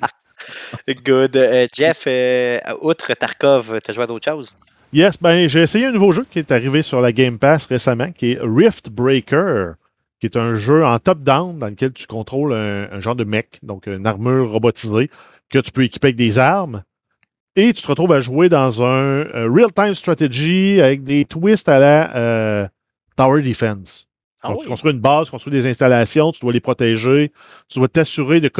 Good. Euh, Jeff, euh, outre Tarkov, t'as joué à d'autres choses? Yes, ben j'ai essayé un nouveau jeu qui est arrivé sur la Game Pass récemment, qui est Rift Breaker, qui est un jeu en top-down dans lequel tu contrôles un, un genre de mech, donc une armure robotisée que tu peux équiper avec des armes. Et tu te retrouves à jouer dans un, euh, real-time strategy avec des twists à la euh, Tower Defense. Ah Donc, oui? tu construis une base, tu construis des installations, tu dois les protéger, tu dois t'assurer de,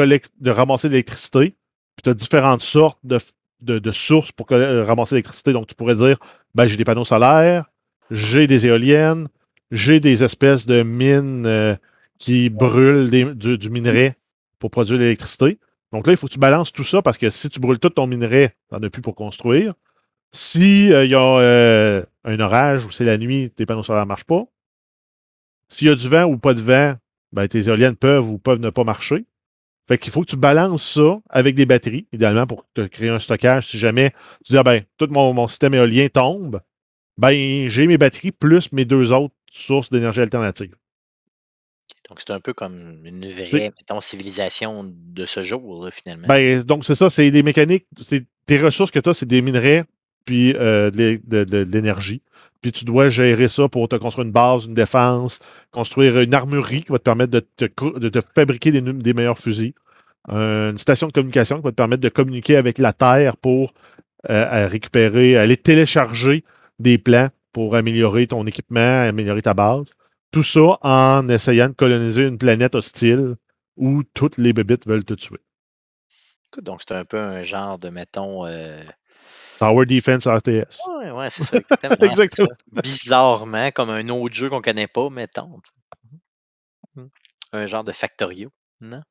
de ramasser de l'électricité. Puis tu as différentes sortes de, sources pour euh, ramasser l'électricité. Donc, tu pourrais dire ben, j'ai des panneaux solaires, j'ai des éoliennes, j'ai des espèces de mines euh, qui brûlent du, minerai pour produire de l'électricité. Donc là, il faut que tu balances tout ça parce que si tu brûles tout ton minerai, tu n'en as plus pour construire. Si il y a euh, un orage ou c'est la nuit, tes panneaux solaires ne marchent pas. S'il y a du vent ou pas de vent, ben, tes éoliennes peuvent ou peuvent ne pas marcher. Fait qu'il faut que tu balances ça avec des batteries, idéalement pour te créer un stockage. Si jamais tu dis, ah ben, tout mon, mon système éolien tombe, ben, j'ai mes batteries plus mes deux autres sources d'énergie alternative. Donc, c'est un peu comme une vraie, mettons, civilisation de ce jour, là, finalement. Ben, donc, c'est ça, c'est des mécaniques. c'est- Tes ressources que tu as, c'est des minerais puis euh, de l'énergie. Puis tu dois gérer ça pour te construire une base, une défense, construire une armurerie qui va te permettre de te, fabriquer des, meilleurs fusils. Euh, une station de communication qui va te permettre de communiquer avec la Terre pour euh, récupérer, aller télécharger des plans pour améliorer ton équipement, améliorer ta base. Tout ça en essayant de coloniser une planète hostile où toutes les bébites veulent te tuer. Donc, c'est un peu un genre de, mettons. euh, Tower Defense RTS. Ouais, ouais, c'est ça, exactement. c'est Exactement. ça. Bizarrement, comme un autre jeu qu'on connaît pas, tu sais. Mhm. Un genre de Factorio, non?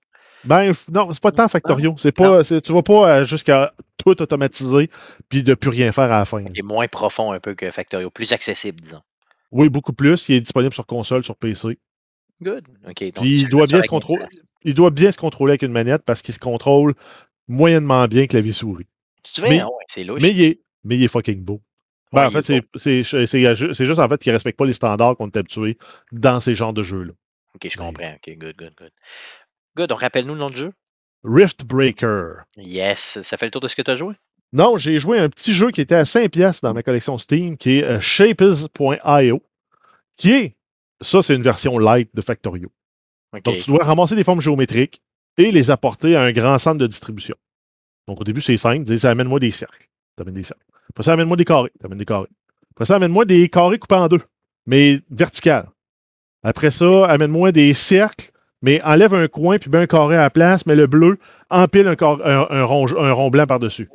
Ben, non, c'est pas tant Factorio. C'est pas, c'est- tu vas pas euh, jusqu'à tout automatiser puis de plus rien faire à la fin. Il est moins profond un peu que Factorio, plus accessible, disons. Oui, beaucoup plus. Il est disponible sur console, sur PC. Good. OK. donc Puis il doit bien la se contrôler. Il doit bien se contrôler avec une manette parce qu'il se contrôle moyennement bien clavier-souris. Tu veux, Mais- ah ouais, c'est louche. Mais il est, mais il est fucking beau. Ben, Ouais, en fait, c'est, c'est, c'est, c'est- c'est juste en fait qu'il ne respecte pas les standards qu'on est habitué dans ces genres de jeux-là. Ok, je comprends. Ok, good, good, good. Good, donc rappelle-nous le nom du jeu. Rift Breaker. Yes, ça fait le tour de ce que tu as joué? Non, j'ai joué un petit jeu qui était à 5 pièces dans ma collection Steam, qui est euh, Shapers.io, qui est, ça c'est une version light de Factorio. Donc tu dois ramasser des formes géométriques et les apporter à un grand centre de distribution. Donc, au début, c'est simple. Tu dis, amène-moi des cercles. Tu amènes des cercles. Après ça, amène-moi des carrés. Tu amènes des carrés. Après ça, amène-moi des carrés coupés en deux, mais verticales. Après ça, amène-moi des cercles, mais enlève un coin puis ben un carré à la place, mais le bleu empile un, un, un rond, un rond blanc par-dessus.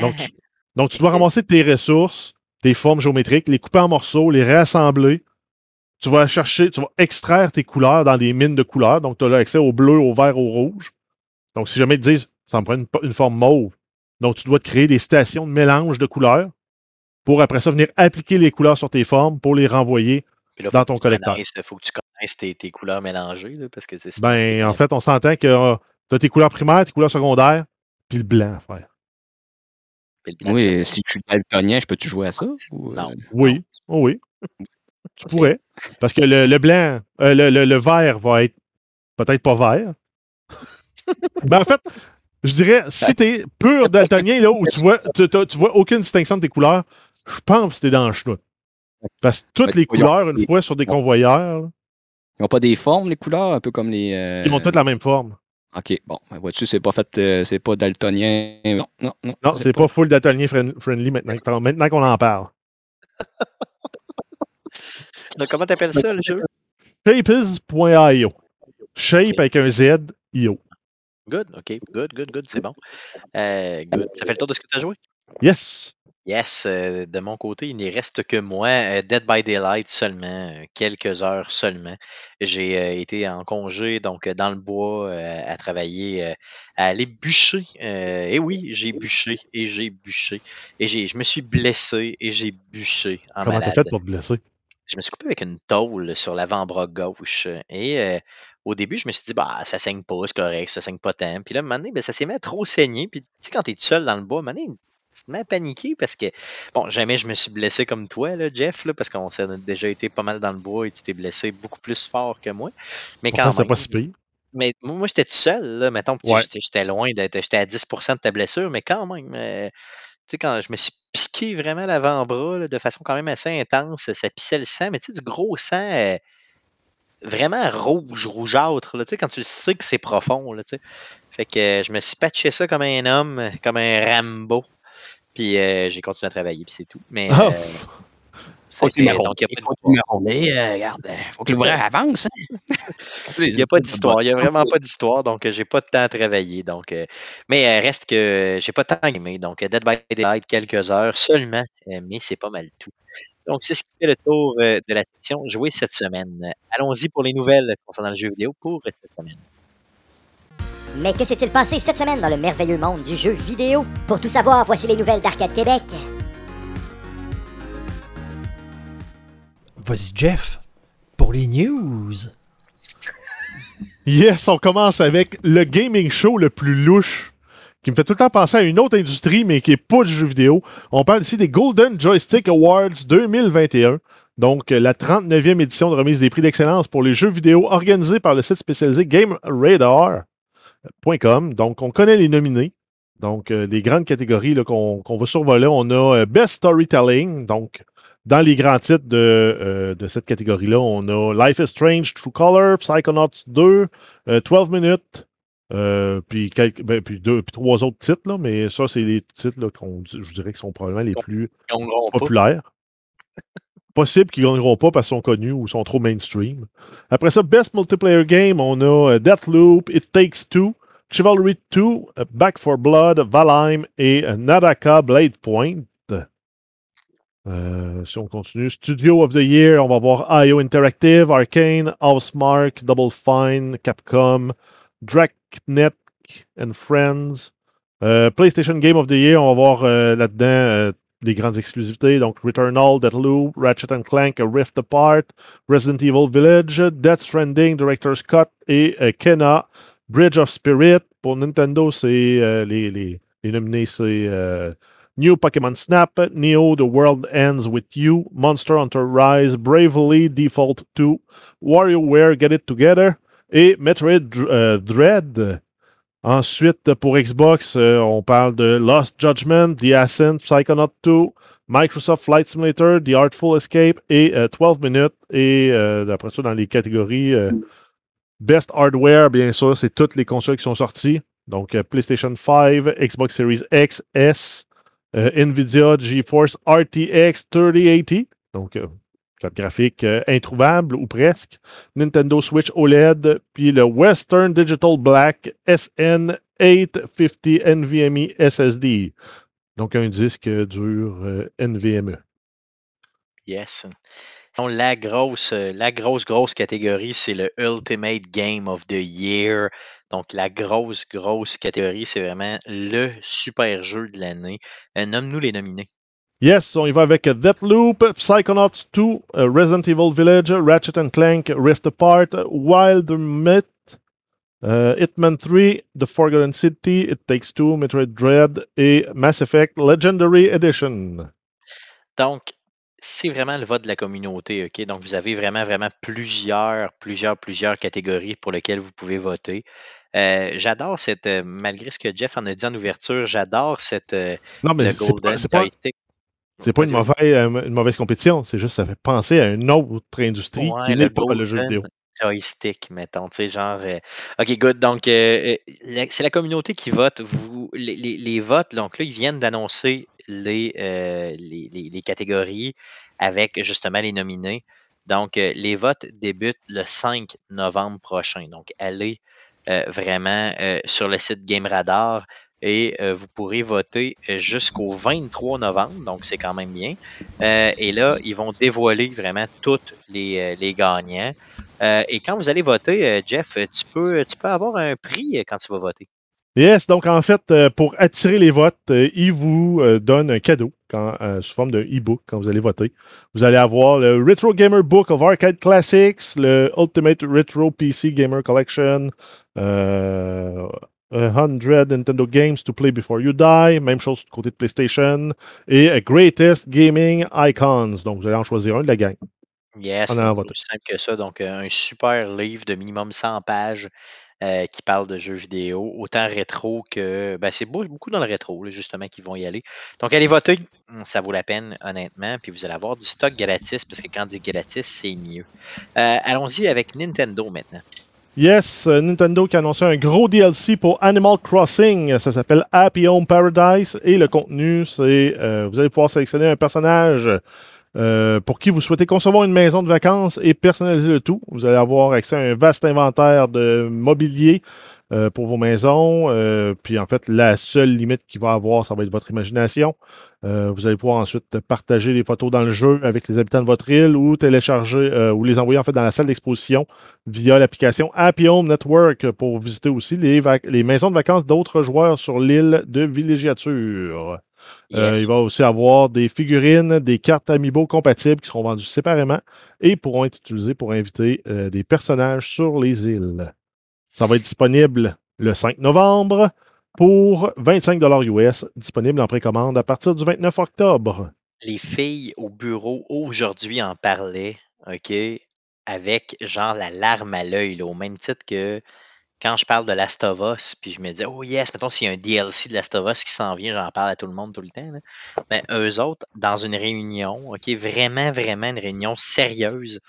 Donc, tu, donc, tu dois ramasser tes ressources, tes formes géométriques, les couper en morceaux, les réassembler. Tu vas chercher, tu vas extraire tes couleurs dans des mines de couleurs. Donc, tu as accès au bleu, au vert, au rouge. Donc, si jamais ils te disent, ça me prend une, une forme mauve. Donc, tu dois te créer des stations de mélange de couleurs pour après ça venir appliquer les couleurs sur tes formes pour les renvoyer. Là, dans ton collecteur. connaisses- faut que tu connaisses tes, tes couleurs mélangées, là, parce que c'est Ben, en fait, on s'entend que tu as tes couleurs primaires, tes couleurs secondaires, puis le blanc, frère. Oui, si je suis daltonien, je peux-tu jouer à ça? ou, Non. euh, Oui, oh oui. Tu pourrais. Parce que le, le blanc, euh, le, le- le vert va être peut-être pas vert. ben, en fait, je dirais, si t'es pur daltonien, là, où tu vois, tu, vois aucune distinction de tes couleurs, je pense que t'es dans le chenoute. Parce que toutes les couleurs, une fois sur des convoyeurs, Ils n'ont pas des formes, les couleurs, un peu comme les. euh, ils ont toutes la même forme. OK, bon. ben, Vois-tu, c'est pas fait. euh, c'est pas daltonien. Non, non, non. Non, c'est pas full daltonien friend- friendly maintenant, maintenant qu'on en parle. Donc, comment t'appelles ça, le jeu? Shapes.io. Shape avec un Z, IO. Good, OK. Good, good, good, c'est bon. Euh, good. Ça fait le tour de ce que tu as joué? Yes! Yes, euh, de mon côté, il n'y reste que moi. euh, Dead by Daylight seulement, quelques heures seulement. J'ai été en congé, donc dans le bois, à travailler, à aller bûcher. Et oui, j'ai bûché et j'ai bûché. Et j'ai, je me suis blessé et j'ai bûché en Comment t'as fait pour te blesser? Je me suis coupé avec une tôle sur l'avant-bras gauche. Et euh, au début, je me suis dit, bah, ça saigne pas, c'est correct, ça saigne pas tant. Puis là, à un moment donné, ben, ça s'est mis à trop saigner. Puis tu sais, quand t'es seul dans le bois, à un moment donné, tu te mets à paniquer parce que, bon, jamais je me suis blessé comme toi, là, Jeff, là, parce qu'on s'est déjà été pas mal dans le bois et tu t'es blessé beaucoup plus fort que moi. Mais Pourtant, quand même. pas si pire. Mais moi, j'étais tout seul, là. Mettons, Ouais. j'étais- loin d'être. J'étais à 10% de ta blessure, mais quand même. euh, tu sais, quand je me suis piqué vraiment l'avant-bras de façon quand même assez intense, ça pissait le sang, mais tu sais, du gros sang euh, vraiment rouge, rougeâtre, là, tu sais, quand tu sais que c'est profond, là, tu sais. Fait que euh, je me suis patché ça comme un homme, comme un Rambo. Puis euh, j'ai continué à travailler, puis c'est tout. Mais. Ah. euh, Faut donc, il n'y a pas marronnes, euh, regarde, faut que l'ouvrage avance. hein. Il n'y a pas d'histoire. Il n'y a vraiment pas d'histoire. Donc, j'ai pas de temps à travailler. Donc, euh, mais euh, reste que j'ai pas de temps à aimer. Donc, Dead by Daylight, quelques heures seulement. mais c'est pas mal tout. Donc, c'est ce qui fait le tour euh, de la section jouée cette semaine. Allons-y pour les nouvelles concernant le jeu vidéo pour cette semaine. Mais que s'est-il passé cette semaine dans le merveilleux monde du jeu vidéo? Pour tout savoir, voici les nouvelles d'Arcade Québec. Vas-y, Jeff, pour les news. Yes, on commence avec le gaming show le plus louche, qui me fait tout le temps penser à une autre industrie, mais qui n'est pas du jeu vidéo. On parle ici des Golden Joystick Awards 2021. Donc, euh, la 39e édition de remise des prix d'excellence pour les jeux vidéo organisée par le site spécialisé GameRadar.com. Donc, on connaît les nominés. Donc, euh, les grandes catégories qu'on va survoler, on a euh, Best Storytelling. Donc, dans les grands titres de, euh, de cette catégorie-là, on a Life is Strange, True Color, Psychonauts 2, euh, 12 minutes, euh, puis, quelques, ben, puis, deux, puis trois autres titres, là, mais ça, c'est les titres là, qu'on, je dirais qui sont probablement les plus populaires. Possible qu'ils ne gagneront pas parce qu'ils sont connus ou sont trop mainstream. Après ça, Best Multiplayer Game, on a euh, Deathloop, It Takes Two, Chivalry 2, euh, Back for Blood, Valheim et Naraka Blade Point. Euh, si on continue, Studio of the Year, on va voir IO Interactive, Arcane, Housemark, Double Fine, Capcom, Dracnet and Friends. Euh, PlayStation Game of the Year, on va voir euh, là-dedans euh, les grandes exclusivités. Donc Returnal, Deathloop, Ratchet and Clank, Rift Apart, Resident Evil Village, Death Stranding, Director's Cut et euh, Kena, Bridge of Spirit. Pour Nintendo, c'est euh, les, les, les nominés, c'est euh, New Pokémon Snap, Neo, The World Ends With You, Monster Hunter Rise, Bravely Default 2, WarioWare Get It Together et Metroid euh, Dread. Ensuite, pour Xbox, euh, on parle de Lost Judgment, The Ascent, Psychonaut 2, Microsoft Flight Simulator, The Artful Escape et euh, 12 Minutes. Et euh, après ça, dans les catégories euh, Best Hardware, bien sûr, c'est toutes les consoles qui sont sorties. Donc, euh, PlayStation 5, Xbox Series X, S, euh, NVIDIA GeForce RTX 3080. Donc, euh, graphique euh, introuvable ou presque. Nintendo Switch OLED, puis le Western Digital Black SN850 NVMe SSD. Donc, un disque dur euh, NVMe. Yes. La grosse, euh, la grosse, grosse catégorie, c'est le Ultimate Game of the Year. Donc, la grosse, grosse catégorie, c'est vraiment le super jeu de l'année. Nomme-nous les nominés. Yes, on y va avec Deathloop, Psychonauts 2, euh, Resident Evil Village, Ratchet and Clank, Rift Apart, Wild Myth, euh, Hitman 3, The Forgotten City, It Takes Two, Metroid Dread et Mass Effect Legendary Edition. Donc, c'est vraiment le vote de la communauté, OK? Donc, vous avez vraiment, vraiment plusieurs, plusieurs, plusieurs catégories pour lesquelles vous pouvez voter. Euh, j'adore cette, euh, malgré ce que Jeff en a dit en ouverture, j'adore cette, euh, Non, mais le c'est pas, Golden c'est pas, Joystick. C'est pas une, mauvaise, euh, une mauvaise compétition, c'est juste que ça fait penser à une autre industrie Ouais, qui n'est pas le jeu vidéo. Joystick, mettons, tu sais, genre. euh, OK, good. Donc, euh, c'est la communauté qui vote. Vous, les, les- les votes, donc là, ils viennent d'annoncer les, euh, les, les- catégories avec justement les nominés. Donc, les votes débutent le 5 novembre prochain. Donc, allez vraiment sur le site Game Radar et euh, vous pourrez voter euh, jusqu'au 23 novembre. Donc, c'est quand même bien. Euh, et là, ils vont dévoiler vraiment tous les, les gagnants. Et quand vous allez voter, Jeff, tu peux, tu peux avoir un prix quand tu vas voter. Yes, donc en fait, pour attirer les votes, ils vous donnent un cadeau sous forme de e-book quand vous allez voter. Vous allez avoir le Retro Gamer Book of Arcade Classics, le Ultimate Retro PC Gamer Collection, 100 Nintendo Games to Play Before You Die, même chose du côté de PlayStation, et Greatest Gaming Icons. Donc vous allez en choisir un de la gang. Yes, voter. aussi simple que ça. Donc, euh, un super livre de minimum 100 pages euh, qui parle de jeux vidéo, autant rétro que. Ben, c'est beau- beaucoup dans le rétro, là, justement, qui vont y aller. Donc, allez voter. Hum, Ça vaut la peine, honnêtement. Puis, vous allez avoir du stock gratis, parce que quand on dit gratis, c'est mieux. Euh, Allons-y avec Nintendo maintenant. Yes, euh, Nintendo qui a annoncé un gros DLC pour Animal Crossing. Ça s'appelle Happy Home Paradise. Et le contenu, c'est euh, vous allez pouvoir sélectionner un personnage euh, pour qui vous souhaitez concevoir une maison de vacances et personnaliser le tout. Vous allez avoir accès à un vaste inventaire de mobilier euh, pour vos maisons. Euh, puis en fait, la seule limite qu'il va avoir, ça va être votre imagination. Euh, vous allez pouvoir ensuite partager les photos dans le jeu avec les habitants de votre île ou télécharger ou les envoyer en fait dans la salle d'exposition via l'application Happy Home Network pour visiter aussi les, maisons de vacances d'autres joueurs sur l'île de villégiature. Yes. il va aussi avoir des figurines, des cartes Amiibo compatibles qui seront vendues séparément et pourront être utilisées pour inviter des personnages sur les îles. Ça va être disponible le 5 novembre pour 25 US, disponible en précommande à partir du 29 octobre. les filles au bureau aujourd'hui en parlaient, OK, avec genre la larme à l'œil, au même titre que quand je parle de Last of Us, puis je me dis, oh yes, mettons s'il y a un DLC de Last of Us qui s'en vient, j'en parle à tout le monde tout le temps. Mais eux autres, dans une réunion, OK, vraiment, vraiment une réunion sérieuse,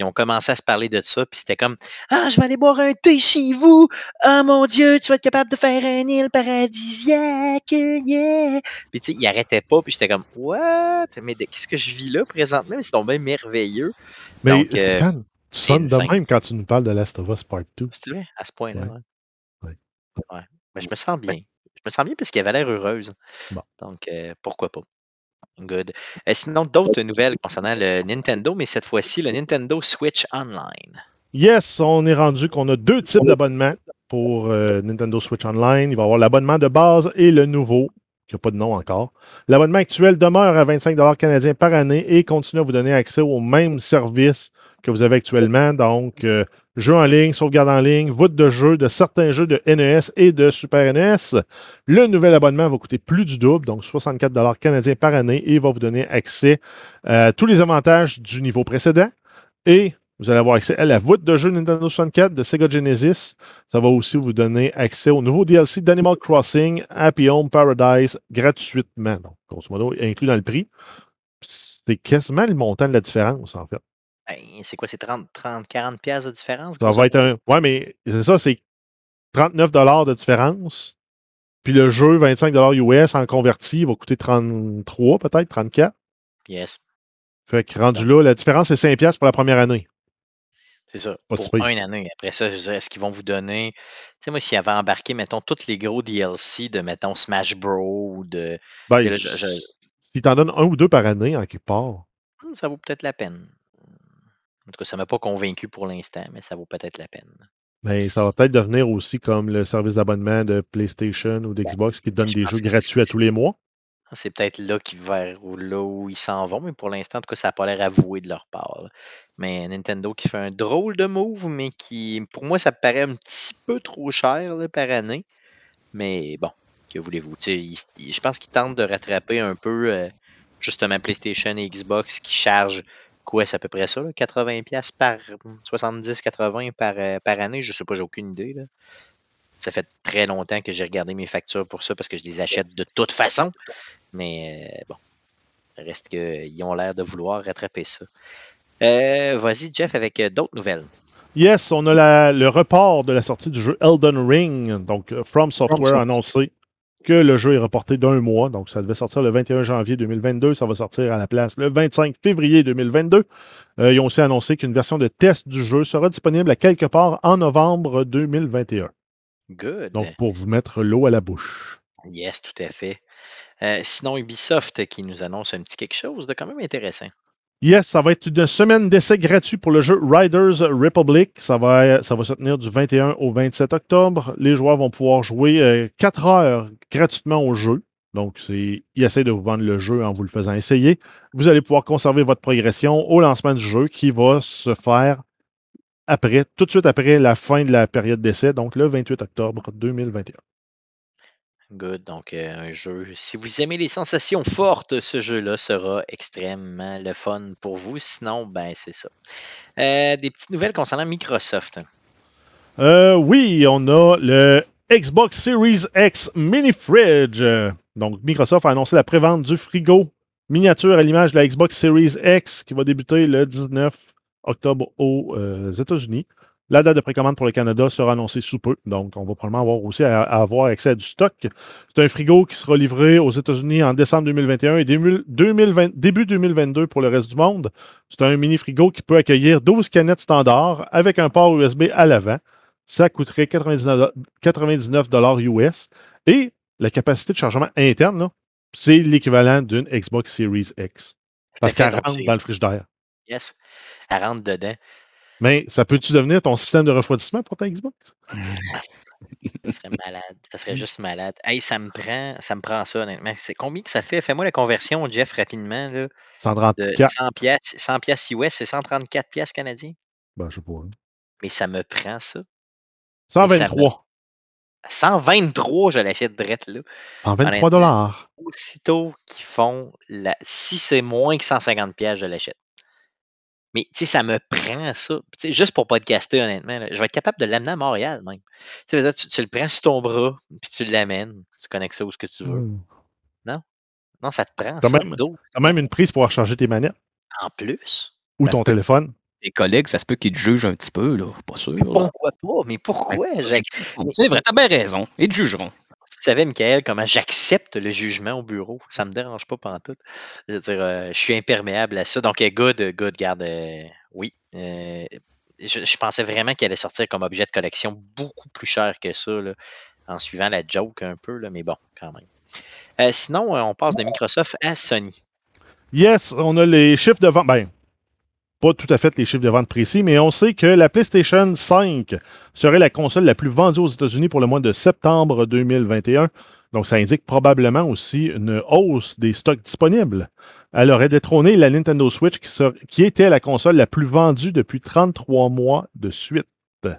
ils ont commencé à se parler de ça, puis c'était comme, ah, je vais aller boire un thé chez vous, ah mon Dieu, tu vas être capable de faire un île paradisiaque, yeah! Puis tu sais, il arrêtait pas, puis j'étais comme, what? Mais qu'est-ce que je vis là présentement? C'est tombé merveilleux. Mais Donc, euh, Stéphane, tu sonnes de même quand tu nous parles de Last of Us Part 2. C'est vrai, à ce point-là. Ouais. Ouais. Ouais. Ouais. Mais je me sens bien. Je me sens bien parce qu'elle avait l'air heureuse. Bon. Donc, euh, pourquoi pas? Good. Euh, sinon, d'autres nouvelles concernant le Nintendo, mais cette fois-ci, le Nintendo Switch Online. Yes, on est rendu qu'on a deux types d'abonnements pour euh, Nintendo Switch Online. Il va y avoir l'abonnement de base et le nouveau, qui n'a pas de nom encore. L'abonnement actuel demeure à 25 canadiens par année et continue à vous donner accès aux mêmes services que vous avez actuellement. Donc, euh, jeux en ligne, sauvegarde en ligne, voûte de jeux de certains jeux de NES et de Super NES. Le nouvel abonnement va coûter plus du double, donc 64 canadiens par année et va vous donner accès à tous les avantages du niveau précédent. Et vous allez avoir accès à la voûte de jeu Nintendo 64 de Sega Genesis. Ça va aussi vous donner accès au nouveau DLC d'Animal Crossing, Happy Home Paradise, gratuitement. Donc, grosso modo, inclus dans le prix. C'est quasiment le montant de la différence, en fait. Ben, c'est quoi, c'est 30, 30, 40 pièces de différence? Ça va être un. Ouais, mais c'est ça, c'est 39 de différence. Puis le jeu, 25 US en converti, il va coûter 33, peut-être, 34. Yes. Fait que rendu là, la différence, c'est 5 piastres pour la première année. C'est ça. Pas pour une année. Après ça, je dirais, est-ce qu'ils vont vous donner. Tu sais, moi, s'ils avaient embarqué, mettons, tous les gros DLC de, mettons, Smash Bros. ou de. Ben, je- t'en donnes un ou deux par année, en quelque part. Hmm, ça vaut peut-être la peine. En tout cas, ça ne m'a pas convaincu pour l'instant, mais ça vaut peut-être la peine. Mais ça va peut-être devenir aussi comme le service d'abonnement de PlayStation ou d'Xbox qui te donne je des jeux gratuits à tous les mois. C'est peut-être là qu'ils vers ou là où ils s'en vont, mais pour l'instant, en tout cas, ça n'a pas l'air avoué de leur part. là. Mais Nintendo qui fait un drôle de move, mais qui, pour moi, ça paraît un petit peu trop cher là, par année. Mais bon, que voulez-vous? Je pense qu'ils tentent de rattraper un peu euh, justement PlayStation et Xbox qui chargent quoi, c'est à peu près ça, là, 80$ par 70-80$ par, euh, par année. Je sais pas, j'ai aucune idée. Là. Ça fait très longtemps que j'ai regardé mes factures pour ça parce que je les achète de toute façon. Mais euh, bon, reste qu'ils ont l'air de vouloir rattraper ça. Euh, Vas-y, Jeff, avec euh, d'autres nouvelles. Yes, on a la- le report de la sortie du jeu Elden Ring. Donc, From Software a annoncé que le jeu est reporté d'un mois. Donc, ça devait sortir le 21 janvier 2022. Ça va sortir à la place le 25 février 2022. Euh, ils ont aussi annoncé qu'une version de test du jeu sera disponible à quelque part en novembre 2021. Good. Donc, pour vous mettre l'eau à la bouche. Yes, tout à fait. Euh, sinon, Ubisoft qui nous annonce un petit quelque chose de quand même intéressant. Yes, ça va être une semaine d'essai gratuit pour le jeu Riders Republic. Ça va, ça va se tenir du 21 au 27 octobre. Les joueurs vont pouvoir jouer 4 heures gratuitement au jeu. Donc, ils essaient de vous vendre le jeu en vous le faisant essayer. Vous allez pouvoir conserver votre progression au lancement du jeu qui va se faire après, tout de suite après la fin de la période d'essai, donc le 28 octobre 2021. Good. Donc, euh, un jeu. Si vous aimez les sensations fortes, ce jeu-là sera extrêmement le fun pour vous. Sinon, ben, c'est ça. Euh, des petites nouvelles concernant Microsoft. Euh, oui, on a le Xbox Series X Mini Fridge. Donc, Microsoft a annoncé la prévente du frigo miniature à l'image de la Xbox Series X qui va débuter le 19 octobre aux États-Unis. La date de précommande pour le Canada sera annoncée sous peu, donc on va probablement avoir aussi à, à avoir accès à du stock. C'est un frigo qui sera livré aux États-Unis en décembre 2021 et début, 2020 début 2022 pour le reste du monde. C'est un mini frigo qui peut accueillir 12 canettes standards avec un port USB à l'avant. Ça coûterait 99, 99 US. Et la capacité de chargement interne, c'est l'équivalent d'une Xbox Series X. Parce qu'elle rentre dans le frigidaire. Yes. Elle rentre dedans. Mais ça peut-tu devenir ton système de refroidissement pour ta Xbox? Ça serait malade. Ça serait juste malade. Hey, ça me prend, ça me prend ça, honnêtement. C'est combien que ça fait? Fais-moi la conversion, Jeff, rapidement. Là, de 134. 100 piastres, 100 piastres US, c'est 134 piastres canadiens? Ben, je sais pas. hein. Mais ça me prend ça. 123. 123, je l'achète direct là. 123 dollars. Aussitôt qu'ils font la. Si c'est moins que 150 piastres, je l'achète. Mais tu sais, ça me prend ça. Tu sais, juste pour podcaster, honnêtement, là, je vais être capable de l'amener à Montréal même. Tu, sais, tu, tu le prends sur ton bras, puis tu l'amènes. Tu connectes ça où ce que tu veux. Hmm. Non, ça te prend Quand ça. même. T'as même une prise pour recharger tes manettes En plus. ou Ben, ton pas- téléphone. Tes collègues, ça se peut qu'ils te jugent un petit peu, là. Pas sûr. Pourquoi pas? Mais pourquoi? J'ac- C'est vrai, t'as bien raison. Ils te jugeront. Tu savais, Michael, comment j'accepte le jugement au bureau? Ça me dérange pas pantoute. Je veux dire, euh, je suis imperméable à ça. Donc, euh, good, euh, good, garde. euh, oui. Euh, je, je pensais vraiment qu'il allait sortir comme objet de collection beaucoup plus cher que ça, là, en suivant la joke un peu, là, mais bon, quand même. Sinon, on passe de Microsoft à Sony. Yes, on a les chiffres de vente. Ben, pas tout à fait les chiffres de vente précis, mais on sait que la PlayStation 5 serait la console la plus vendue aux États-Unis pour le mois de septembre 2021. Donc, ça indique probablement aussi une hausse des stocks disponibles. Elle aurait détrôné la Nintendo Switch qui, était la console la plus vendue depuis 33 mois de suite.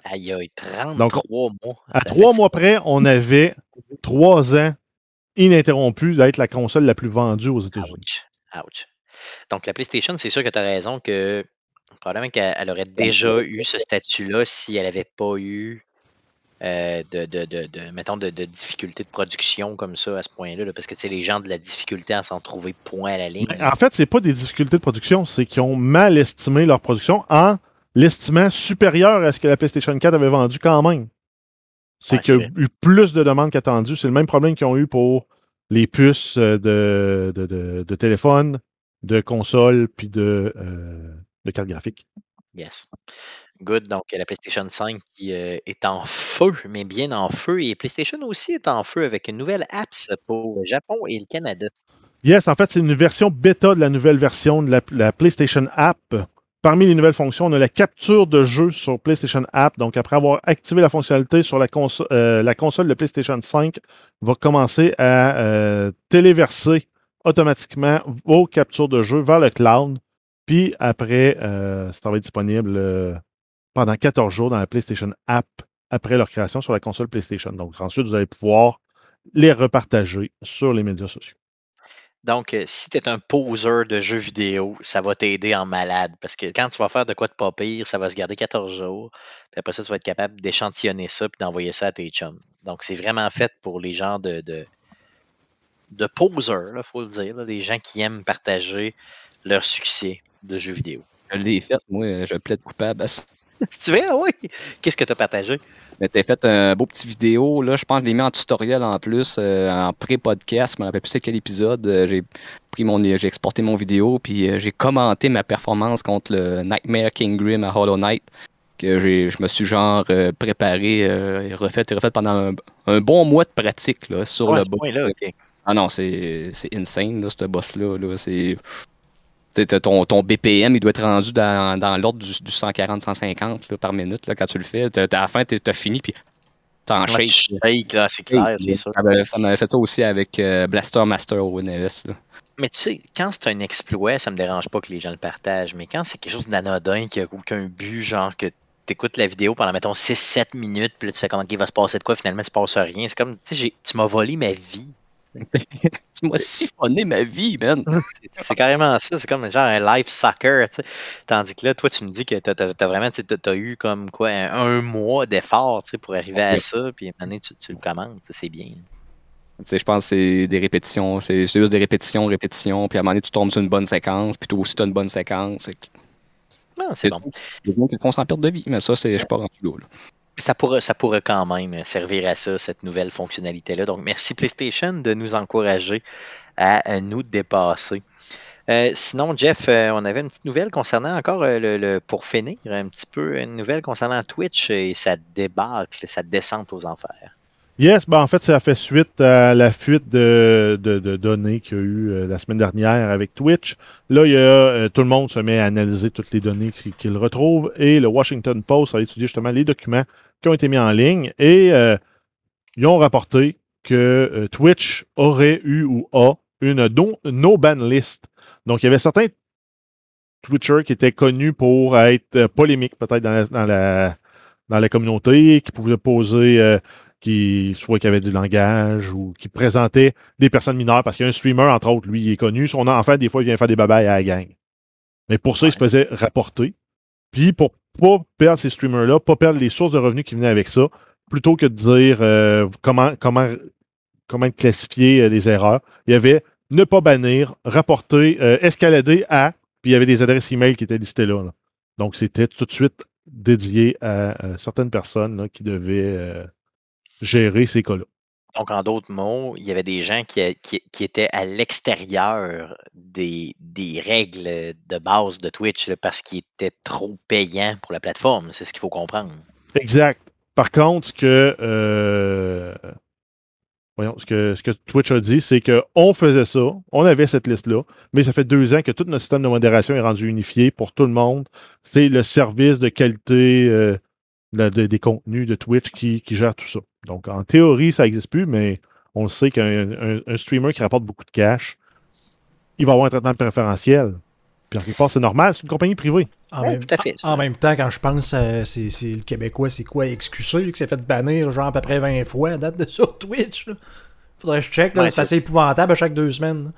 Aïe, aïe, 33 mois. À trois mois près, on avait trois ans ininterrompus d'être la console la plus vendue aux États-Unis. Ouch. Ouch. Donc, la PlayStation, c'est sûr que tu as raison que probablement qu'elle elle aurait déjà eu ce statut-là si elle n'avait pas eu euh, de, de, de, de- mettons, de, de difficultés de production comme ça à ce point-là. là, parce que tu sais, les gens de la difficulté à s'en trouver point à la ligne. En fait, c'est pas des difficultés de production, c'est qu'ils ont mal estimé leur production en l'estimant supérieur à ce que la PlayStation 4 avait vendu quand même. C'est Ouais, qu'il y a eu plus de demandes qu'attendu. C'est le même problème qu'ils ont eu pour les puces de, de, de- de téléphone, de console, puis de, euh, de carte graphique. Yes. Good. Donc, la PlayStation 5 qui euh, est en feu, mais bien en feu. Et PlayStation aussi est en feu avec une nouvelle apps pour le Japon et le Canada. Yes, en fait, c'est une version bêta de la nouvelle version de la, la PlayStation App. Parmi les nouvelles fonctions, on a la capture de jeu sur PlayStation App. Donc, après avoir activé la fonctionnalité sur la, conso- euh, la console de PlayStation 5, va commencer à euh, téléverser automatiquement vos captures de jeu vers le cloud. Puis après, euh, ça va être disponible euh, pendant 14 jours dans la PlayStation App après leur création sur la console PlayStation. Donc, ensuite, vous allez pouvoir les repartager sur les médias sociaux. Donc, euh, si tu es un poseur de jeux vidéo, ça va t'aider en malade. Parce que quand tu vas faire de quoi de pas pire, ça va se garder 14 jours. Puis après ça, tu vas être capable d'échantillonner ça puis d'envoyer ça à tes chums. Donc, c'est vraiment fait pour les gens de, de, de poseurs, il faut le dire. là, des gens qui aiment partager leur succès de jeux vidéo. Je l'ai fait, moi, je plaide coupable à ça. Tu veux, oui. Qu'est-ce que tu as partagé? Mais t'as fait un beau petit vidéo, là, je pense que je l'ai mis en tutoriel en plus, euh, en pré-podcast, je me rappelle plus c'est quel épisode. Euh, j'ai pris mon j'ai exporté mon vidéo, puis euh, j'ai commenté ma performance contre le Nightmare King Grim à Hollow Knight. Que j'ai, je me suis genre préparé et refait et refait pendant un, un bon mois de pratique là, sur Ouais, le boss. point-là, ok. Ah non, c'est, insane, là, ce boss-là. Là, c'est... ton, ton BPM, il doit être rendu dans, dans l'ordre du, du 140-150 là, par minute là, quand tu le fais. T'as, t'as- à la fin, t'es- t'as fini, puis t'en shake. tu c'est clair, c'est. Ça m'avait- Ça m'avait fait ça aussi avec euh, Blaster Master au NES. Là. Mais tu sais, quand c'est un exploit, ça me dérange pas que les gens le partagent. Mais quand c'est quelque chose d'anodin, qui a aucun but, genre que tu écoutes la vidéo pendant, mettons, 6-7 minutes, puis là, tu fais comment il va se passer de quoi, finalement, il se passe rien. C'est comme, tu sais, tu m'as volé ma vie. Tu m'as siphonné ma vie, man. C'est- carrément ça. C'est comme genre un life sucker, tu sais. Tandis que là, toi, tu me dis que t'as as, vraiment, tu eu comme quoi, un, un mois d'effort, tu sais, pour arriver à ça, puis à un moment donné, tu, tu le commandes, tu c'est bien. Tu sais, je pense que c'est des répétitions. C'est juste des répétitions, répétitions. Puis à un moment donné, tu tombes sur une bonne séquence. Puis toi aussi, tu as une bonne séquence. C'est Non, c'est bon. des gens qui font sans perte de vie. Mais ça, c'est, je suis pas rendu là. Ça pourrait, ça pourrait quand même servir à ça, cette nouvelle fonctionnalité-là. Donc, merci PlayStation de nous encourager à euh, nous dépasser. Euh, sinon, Jeff, euh, on avait une petite nouvelle concernant encore, le, le- pour finir, un petit peu, une nouvelle concernant Twitch et sa débâcle, sa descente aux enfers. Yes, ben en fait, ça fait suite à la fuite de, données qu'il y a eu euh, la semaine dernière avec Twitch. Là, il y a, euh, tout le monde se met à analyser toutes les données qu'il retrouve et le Washington Post a étudié justement les documents qui ont été mis en ligne et euh, ils ont rapporté que Twitch aurait eu ou a une no, no ban list. Donc, il y avait certains Twitchers qui étaient connus pour être polémiques peut-être dans la, dans, la, dans la communauté, qui pouvaient poser... qui soit qui avait du langage ou qui présentait des personnes mineures, parce qu'il y a un streamer, entre autres, lui, il est connu. Son enfant, des fois, il vient faire des babayes à la gang. Mais pour ça, il se faisait rapporter. Puis pour pas perdre ces streamers-là, pas perdre les sources de revenus qui venaient avec ça, plutôt que de dire euh, comment, comment, comment classifier euh, les erreurs, il y avait ne pas bannir, rapporter, euh, escalader à, puis il y avait des adresses email qui étaient listées là. là. Donc c'était tout de suite dédié à certaines personnes là, qui devaient gérer ces cas-là. Donc, en d'autres mots, il y avait des gens qui, qui- qui étaient à l'extérieur des, des règles de base de Twitch là, parce qu'ils étaient trop payants pour la plateforme. C'est ce qu'il faut comprendre. Exact. Par contre, ce que, euh, voyons, ce que, ce que Twitch a dit, c'est qu'on faisait ça, on avait cette liste-là, mais ça fait deux ans que tout notre système de modération est rendu unifié pour tout le monde. C'est le service de qualité euh, de- de- des contenus de Twitch qui, qui gère tout ça. Donc, en théorie, ça n'existe plus, mais on le sait qu'un un- un streamer qui rapporte beaucoup de cash, il va avoir un traitement préférentiel. Puis en quelque part, c'est normal, c'est une compagnie privée. En, Ouais, même, tout à fait, ça. en même temps, quand je pense, euh, c'est le Québécois, c'est quoi, XQC, qui s'est fait bannir genre à peu près 20 fois à date de sur Twitch. là. Faudrait que je check, Ouais, c'est assez épouvantable à chaque deux semaines.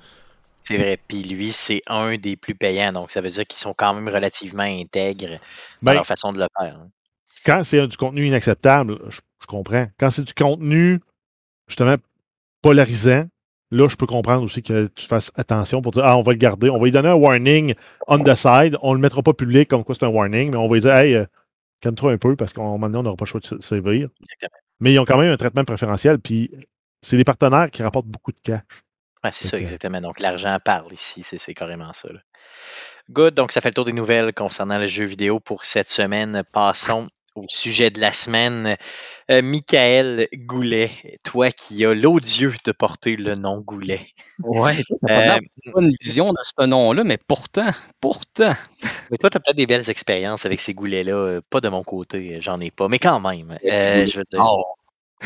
C'est vrai. Puis lui, c'est un des plus payants. Donc, ça veut dire qu'ils sont quand même relativement intègres dans Ben, leur façon de le faire. hein. quand c'est du contenu inacceptable, je, je comprends. Quand c'est du contenu, justement, polarisant, là, je peux comprendre aussi que tu fasses attention pour dire, ah, on va le garder, on va lui donner un warning on the side, on le mettra pas public comme quoi c'est un warning, mais on va lui dire, hey, euh, calme-toi un peu parce qu'à un moment donné, on n'aura pas le choix de sévir. Exactement. Mais ils ont quand même un traitement préférentiel, puis c'est les partenaires qui rapportent beaucoup de cash. Ouais, c'est ça, exactement. Donc, l'argent parle ici, c'est c'est carrément ça. là. Good, donc ça fait le tour des nouvelles concernant le jeu vidéo pour cette semaine. Passons au sujet de la semaine. Euh, Michael Goulet, toi qui as l'odieux de porter le nom Goulet. Ouais, Euh, pas une vision de ce nom-là, mais pourtant, pourtant. mais toi, tu as peut-être des belles expériences avec ces goulets-là. euh, Pas de mon côté, euh, j'en ai pas, mais quand même. euh, je veux dire, Oh,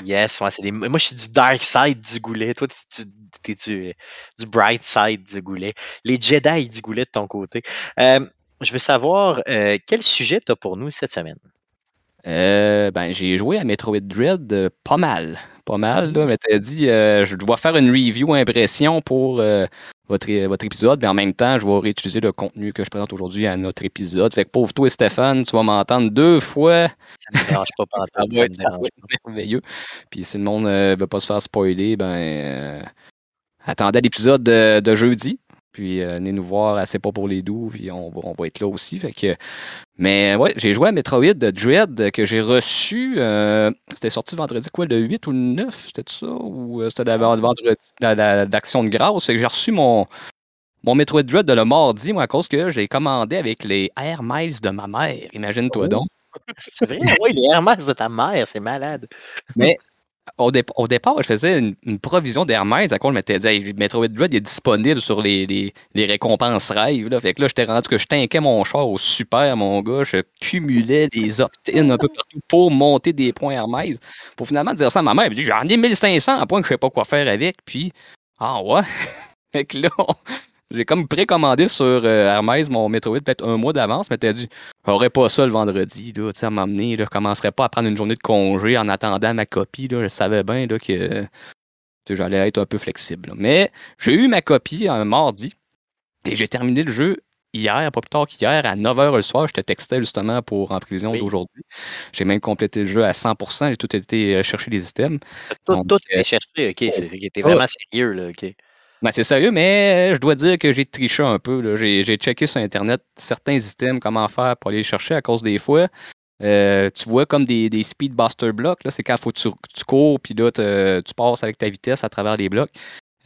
yes, ouais, des- moi, je suis du dark side du goulet. Toi, tu es du, du bright side du goulet? Les Jedi du goulet de ton côté. Euh, je veux savoir, euh, quel sujet tu as pour nous cette semaine? Euh, ben, j'ai joué à Metroid Dread euh, pas mal. Pas mal, là, mais t'as dit, euh, je dois faire une review impression pour euh, votre, é- votre épisode, mais en même temps, je vais réutiliser le contenu que je présente aujourd'hui à notre épisode. Fait que pauvre toi, Stéphane, tu vas m'entendre deux fois. Ça ne me dérange pas, pas Ça ça va être merveilleux. Puis si le monde ne veut pas se faire spoiler, ben euh, attendez l'épisode de, de jeudi. Puis euh, venez nous voir assez pas pour les doux, puis on va, on va être là aussi. Fait que, mais ouais, j'ai joué à Metroid Dread que j'ai reçu. euh, c'était sorti vendredi quoi, le 8 ou le 9, c'était ça? Ou euh, c'était vendredi d'Action de grâce? J'ai reçu mon, mon Metroid Dread de le mardi, moi, à cause que je l'ai commandé avec les Air Miles de ma mère. Imagine-toi Oh. donc. C'est vrai, oui, les Hermès de ta mère, c'est malade. Au, dép- au départ, je faisais une, provision d'Hermès à quoi je m'étais dit, hey, Metroid Dread est disponible sur les, récompenses rêves. Là. Fait que là, j'étais rendu que je tinquais mon char au super, mon gars. Je cumulais des opt-in un peu partout pour monter des points Hermès. Pour finalement dire ça à ma mère, elle me dit, j'en ai 1500 à point que je sais pas quoi faire avec. Puis, ah ouais. fait que là, j'ai comme précommandé sur euh, Hermès mon Metroid peut-être un mois d'avance, mais t'as dit, j'aurais pas ça le vendredi, là, tu sais, à m'emmener, là, je commencerais pas à prendre une journée de congé en attendant ma copie, là, je savais bien, là, que j'allais être un peu flexible, là. Mais j'ai eu ma copie un mardi, et j'ai terminé le jeu hier, pas plus tard qu'hier, à 9h le soir, je te textais justement pour en prévision Oui. d'aujourd'hui. J'ai même complété le jeu à 100%, j'ai tout été euh, chercher les items. Tout, Donc, tout euh, cherché, ok. T'es ouais. vraiment sérieux, là, ok. Ben, c'est sérieux, mais je dois dire que j'ai triché un peu. J'ai checké sur Internet certains items, comment faire pour aller les chercher à cause des fois. euh, tu vois comme des, des speedbuster blocks, c'est quand faut tu, tu cours, puis là, tu passes avec ta vitesse à travers les blocs.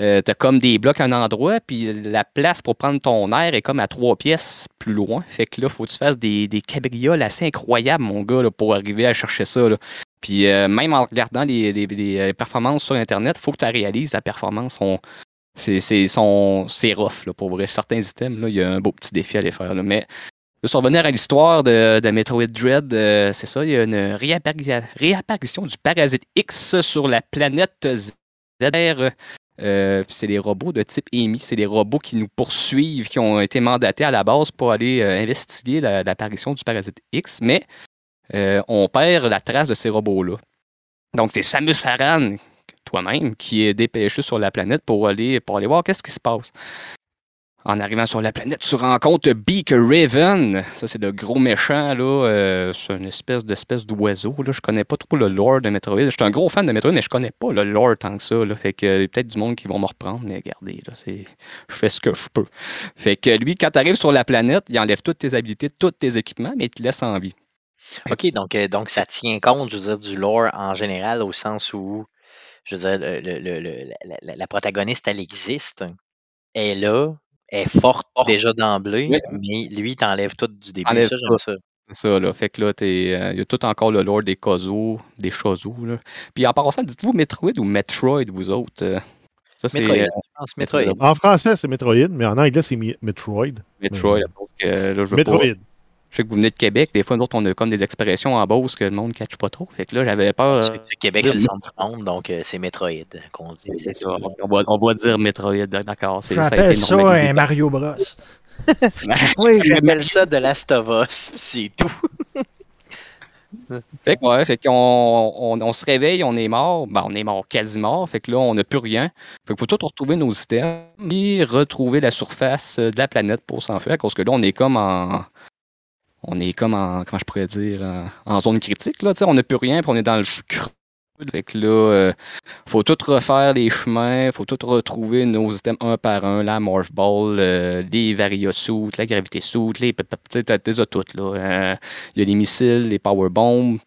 Euh, tu as comme des blocs à un endroit, puis la place pour prendre ton air est comme à trois pièces plus loin. Fait que là, faut que tu fasses des, des cabrioles assez incroyables, mon gars, pour arriver à chercher ça. Puis euh, même en regardant les, les- les, euh, performances sur Internet, faut que tu réalises la performance. On, c'est son- c'est rough, là, pour vrai. Certains items, là, il y a un beau petit défi à les faire. là. Mais de revenir à l'histoire de, de Metroid Dread, euh, c'est ça, il y a une réappari- réapparition du parasite X sur la planète ZR. Euh, c'est des robots de type EMI. C'est des robots qui nous poursuivent, qui ont été mandatés à la base pour aller euh, investiguer la- l'apparition du parasite X. Mais on perd la trace de ces robots-là. Donc c'est Samus Aran, toi-même, qui est dépêché sur la planète pour aller, pour aller voir qu'est-ce qui se passe. En arrivant sur la planète, tu rencontres Beak Raven. Ça, c'est le gros méchant, là. euh, c'est une espèce d'espèce d'oiseau, là. Je connais pas trop le lore de Metroid. Je suis un gros fan de Metroid, mais je connais pas le lore tant que ça, là. Fait que euh, peut-être du monde qui vont me reprendre, mais regardez, là, c'est... Je fais ce que je peux. Fait que lui, quand tu arrives sur la planète, il enlève toutes tes habilités, tous tes équipements, mais il te laisse en vie. Ok, donc, euh, donc ça tient compte, je veux dire, du lore en général, au sens où, je veux dire, le- le- le- le- la, la- la protagoniste, elle existe. Elle est là, elle est forte déjà d'emblée, Oui. mais lui, il t'enlève tout du début. Enlève Ça, j'aime ça. C'est ça, là. Fait que là, t'es, euh, il y a tout encore le lore des Kozo, des Shozo, là. Puis en passant, dites-vous Metroid ou Metroid, vous autres? euh? Ça, c'est Metroid, euh, Metroid. En français, c'est Metroid, mais en anglais, c'est Metroid. Metroid. Donc, là, je veux Metroid. pas- Je sais que vous venez de Québec. Des fois, nous autres, on a comme des expressions en Beauce que le monde ne catch pas trop. Fait que là, j'avais peur. Parce euh, que Québec, c'est le centre du monde, donc euh, c'est Metroid qu'on dit. c'est ça. On va, on va dire Metroid, d'accord. c'est- Ça a J'appelle été ça normalisé. un Mario Bros. Oui, j'appelle ça de Last of Us, puis c'est tout. Fait que, ouais, fait qu'on on, on se réveille, on est mort. Ben, on est mort, quasi mort. Fait que là, on n'a plus rien. Fait qu'il faut tout retrouver nos items et retrouver la surface de la planète pour s'en faire. Parce que là, on est comme en. On est comme en. Comment je pourrais dire En, en zone critique, là. On n'a plus rien, puis on est dans le creux. Fait là, euh, faut tout refaire les chemins, faut tout retrouver nos items un par un, la Morph Ball, euh, les Variosuits, la Gravité Suit, les. T'as toutes, là. Euh, il y a les missiles, les power bombs.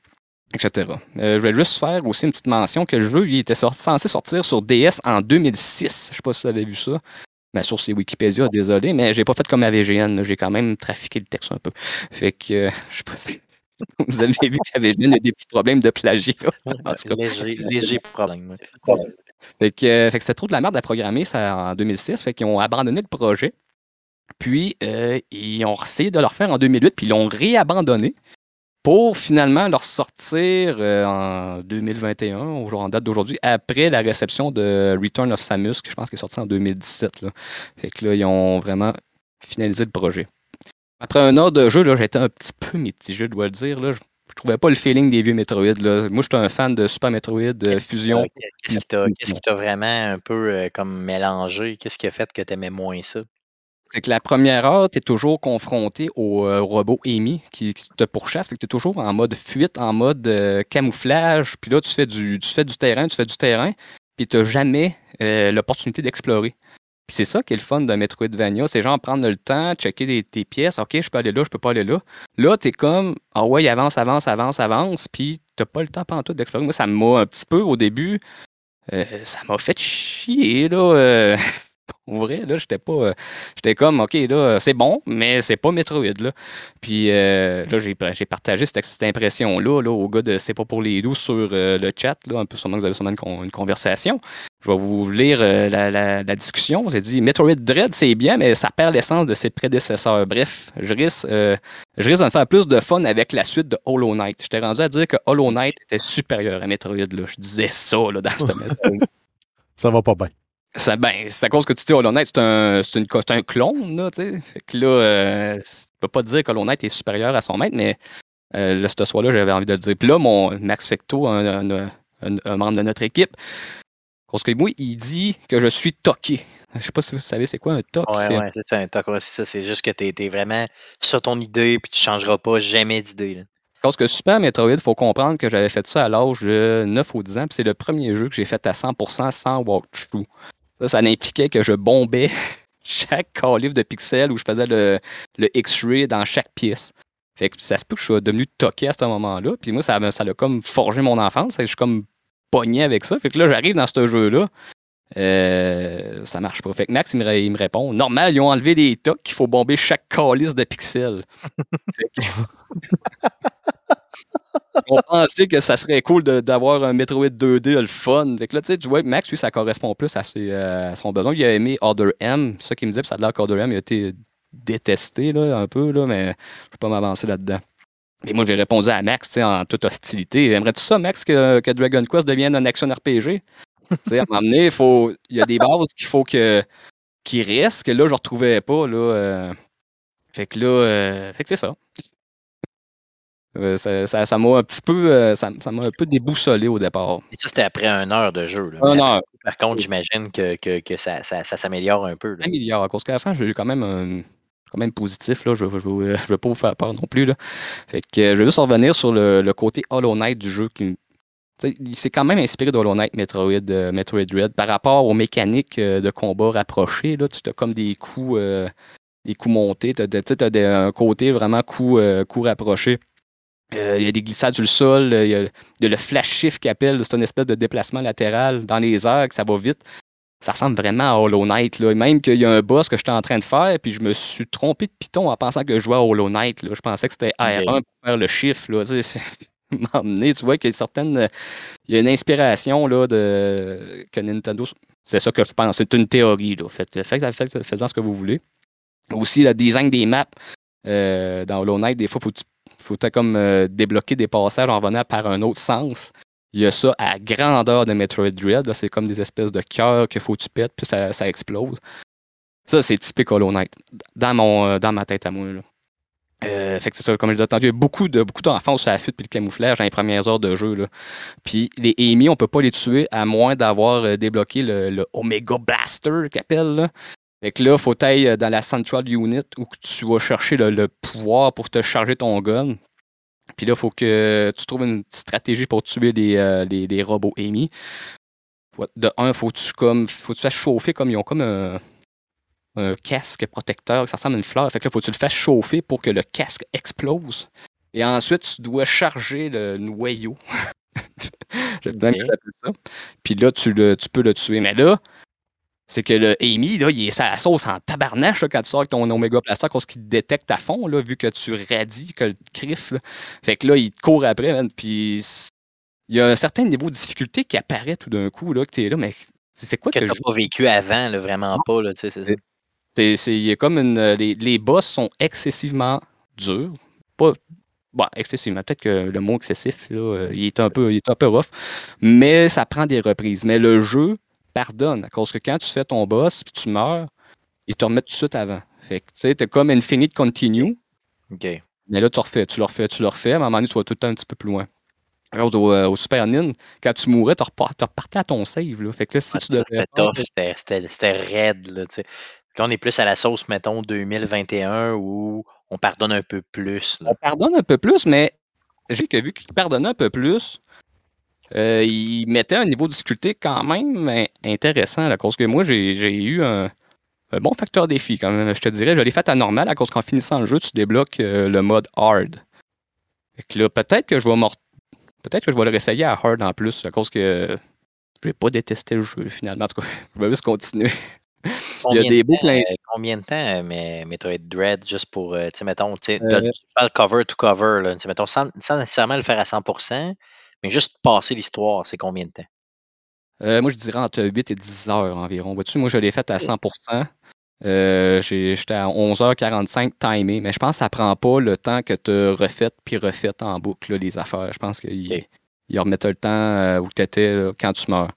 etc. Euh, je vais juste faire aussi une petite mention que le jeu il était censé sortir sur DS en 2006. Je sais pas si vous avez vu ça. Bien sûr, c'est Wikipédia, désolé, mais j'ai pas fait comme AVGN. J'ai quand même trafiqué le texte un peu. Fait que, euh, je sais pas si vous avez vu qu'AVGN a des petits problèmes de plagiat. Léger, léger problème. Fait que, euh, que c'était trop de la merde à programmer ça en 2006. Fait qu'ils ont abandonné le projet. Puis euh, ils ont essayé de le refaire en 2008, puis ils l'ont réabandonné pour finalement leur sortir euh, en 2021, au jour en date d'aujourd'hui, après la réception de Return of Samus, que je pense qui est sorti en 2017. Là. Fait que là, ils ont vraiment finalisé le projet. Après un an de jeu, j'étais un petit peu mitigé, je dois le dire. Là. Je, je trouvais pas le feeling des vieux Metroid. Là. Moi, j'étais un fan de Super Metroid, de Fusion. Euh, Qu'est-ce qui t'a- qui vraiment un peu euh, comme mélangé? Qu'est-ce qui a fait que t'aimais moins ça? C'est que la première heure, tu es toujours confronté au euh, robot Amy qui, te pourchasse. Fait que tu es toujours en mode fuite, en mode euh, camouflage. Puis là, tu fais, du, tu fais du terrain, tu fais du terrain. Puis tu jamais euh, l'opportunité d'explorer. Puis c'est ça qui est le fun de Metroidvania. C'est genre prendre le temps, checker tes, tes pièces. OK, je peux aller là, je peux pas aller là. Là, tu es comme, ah ouais, avance, avance, avance, avance. Puis tu pas le temps pendant tout d'explorer. Moi, ça m'a un petit peu au début. ça m'a fait chier, là. Pour vrai, là, j'étais pas. euh, j'étais comme, OK, là, c'est bon, mais c'est pas Metroid, là. Puis euh, là, j'ai, partagé cette, impression-là là, au gars de C'est pas pour les doux sur euh, le chat, là, un peu sûrement que vous avez sûrement une, con- une conversation. Je vais vous lire la, discussion. J'ai dit Metroid Dread, c'est bien, mais ça perd l'essence de ses prédécesseurs. Bref, je risque, je risque de faire plus de fun avec la suite de Hollow Knight. J'étais rendu à dire que Hollow Knight était supérieur à Metroid. Là. Je disais ça là, dans cette Metroid. Ça va pas bien. Ça, ben, c'est à cause que tu dis Hollow Knight, c'est un, un clone, là, tu sais. Fait que là, euh, tu peux pas dire que Hollow Knight est supérieur à son maître, mais euh, là, ce soir-là, j'avais envie de le dire. Puis là, mon Max Fecto, un, un- un- un membre de notre équipe, moi, il dit que je suis toqué. Je sais pas si vous savez c'est quoi un toc. Ouais, c'est- ouais, c'est ça, un toc, ouais, c'est ça. C'est juste que t'es es vraiment sur ton idée puis tu changeras pas jamais d'idée. là. Parce que Super Metroid, il faut comprendre que j'avais fait ça à l'âge de 9 ou 10 ans, puis c'est le premier jeu que j'ai fait à 100% sans walkthrough. Ça, ça impliquait que je bombais chaque calibre de pixels où je faisais le, le X-ray dans chaque pièce. Fait que ça se peut que je sois devenu toqué à ce moment-là. Puis moi, ça ça l'a comme forgé mon enfance. Je suis comme pogné avec ça. Fait que là, j'arrive dans ce jeu-là. Euh, ça marche pas. Fait que Max, il me, répond Normal, ils ont enlevé les tocs qu'il faut bomber chaque calice de pixels. on pensait que ça serait cool d'avoir un Metroid 2D le fun. Fait que là, tu sais, tu vois, Max, lui, ça correspond plus à, ses, euh, à son besoin. Il a aimé Order M. Ça qu'il me puis ça a l'air qu'Order M il a été détesté là, un peu, là, mais je peux pas m'avancer là-dedans. Et moi, j'ai répondu à Max en toute hostilité. Aimerais-tu ça, Max, que, que Dragon Quest devienne un action RPG? À un moment donné, il faut- il y a des bases qu'il faut que qui restent, que là, je ne retrouvais pas. Là, euh. Fait que là, euh, fait que c'est ça. Euh, ça. Ça ça m'a un petit peu, euh, ça ça m'a un peu déboussolé au départ. Et ça, c'était après une heure de jeu. Là. Un Mais heure. Par contre, j'imagine que, que, que ça, ça, ça s'améliore un peu. Un milliard. À cause qu'à la fin, j'ai eu quand même un quand même positif. Là. Je ne veux, veux pas vous faire peur non plus. Là. Fait que je vais juste revenir sur le, le côté Hollow Knight du jeu. Qui, il s'est quand même inspiré de Hollow Knight Metroid, euh, Metroid Dread par rapport aux mécaniques euh, de combat rapprochés. Là. Tu as comme des coups, euh, des coups montés. Tu as, un côté vraiment coup, coup rapproché. Euh, Il y a des glissades sur le sol, il y a, il y a le flash shift qui appelle, c'est une espèce de déplacement latéral dans les airs, que ça va vite ça ressemble vraiment à Hollow Knight. Là. Même qu'il y a un boss que j'étais en train de faire, puis je me suis trompé de piton en pensant que je jouais à Hollow Knight. Là. Je pensais que c'était R1 pour faire le chiffre. Là. Tu sais, tu vois qu'il y a certaines. Il y a une inspiration là, de, que Nintendo. C'est ça que je pense. C'est une théorie. Là. Faites, faites, faites- faites-en ce que vous voulez. Aussi, le design des maps. euh, dans Hollow Knight, des fois, faut tu faut comme euh, débloquer des passages en venant par un autre sens. Il y a ça à grandeur de Metroid Dread. C'est comme des espèces de cœurs qu'il faut que tu pètes, puis ça, explose. Ça, c'est typique Hollow Knight, dans, mon, euh, dans ma tête à moi. Euh, fait que c'est ça, comme je disais tantôt, il y a beaucoup, de, beaucoup d'enfants sur la fuite puis le camouflage dans les premières heures de jeu. Là. Puis les Amy, on peut pas les tuer à moins d'avoir débloqué le, le Omega Blaster qu'appelle. Fait que là, faut aller euh, dans la Central Unit où tu vas chercher le, le pouvoir pour te charger ton gun. Puis là, il faut que tu trouves une stratégie pour tuer les, euh, les, les robots Amy. De un, faut que tu comme faut que tu fasses chauffer comme ils ont comme un, un casque protecteur, ça ressemble à une fleur. Fait que là, faut que tu le fasses chauffer pour que le casque explose. Et ensuite, tu dois charger le noyau. J'aime bien que ça. Puis là, tu, le- tu peux le tuer. Mais là, c'est que le Amy, là, il est sa sauce en tabarnache là, quand tu sors avec ton Omega Blaster, parce qu'il te détecte à fond, là, vu que tu radies, que le crif. là. Fait que là, il te court après, man, puis il y a un certain niveau de difficulté qui apparaît tout d'un coup, là, que t'es là, mais c'est quoi Que que, je pas vécu avant, là, vraiment pas, là, tu sais, c'est ça. c'est, c'est- il y a comme une. euh, Les, les boss sont excessivement durs. Pas. Bon, excessivement. Peut-être que le mot excessif, là, euh, il, est un peu, il est un peu rough. Mais ça prend des reprises. Mais le jeu pardonne. À cause que quand tu fais ton boss puis tu meurs, il te remet tout de suite avant. Fait que tu sais, t'es comme Infinite Continue. OK. Mais là, tu refais, tu le refais, tu le refais. À un moment donné, tu vas tout le temps un petit peu plus loin. Alors, au, euh, au Super Nin, quand tu mourais, tu repar- tu repartais à ton save. Là. Fait que là, si Ah, tu devais C'était c'était- raide, là, on est plus à la sauce, mettons, 2021, où on pardonne un peu plus, là. on pardonne un peu plus, mais j'ai que vu qu'il pardonnait un peu plus, euh, il mettait un niveau de difficulté quand même intéressant. À cause que moi, j'ai eu un, un bon facteur défi quand même. Je te dirais, je l'ai fait à normal à cause qu'en finissant le jeu, tu débloques euh, le mode hard. Peut-être que je vais Peut-être que je vais le réessayer à hard en plus, à cause que j'ai pas détesté le jeu finalement. En tout cas, je vais juste continuer. Il y a Combien des de beaux temps, euh, Combien de temps, mais Metroid Dread, juste pour, tu sais, mettons, tu Euh. le cover to cover, là, mettons, sans, sans nécessairement le faire à 100%, mais juste passer l'histoire, c'est combien de temps? Euh, moi, je dirais entre 8 et 10 heures environ. Vois-tu, moi, je l'ai fait à 100%. Euh, J'étais à 11h45 timé, mais je pense que ça prend pas le temps que tu refait puis refait en boucle là, les affaires. Je pense qu'ils Ok. ils remettent le temps euh, où tu étais quand tu meurs.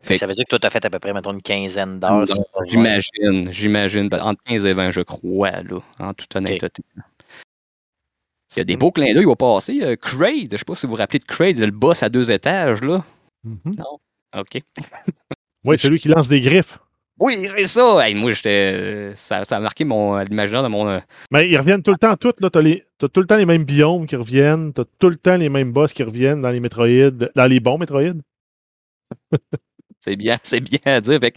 Fait ça veut dire que toi, tu as fait à peu près, mettons, une quinzaine d'heures. J'imagine, j'imagine, ben, entre 15 et 20, je crois, là, en toute honnêteté. Il y a des beaux clins d'œil au passé. Euh, Kraid, je sais pas si vous vous rappelez de Kraid, le boss à deux étages, là. Mhm. OK. Oui, celui qui lance des griffes. Oui, c'est ça! Hey, moi, j'étais. Ça, ça a marqué mon l'imaginaire de mon. euh, Mais ils reviennent tout le temps, toutes, là. T'as, les, t'as tout le temps les mêmes biomes qui reviennent. T'as tout le temps les mêmes boss qui reviennent dans les Metroid, dans les bons Metroid. C'est bien, c'est bien à dire. Fait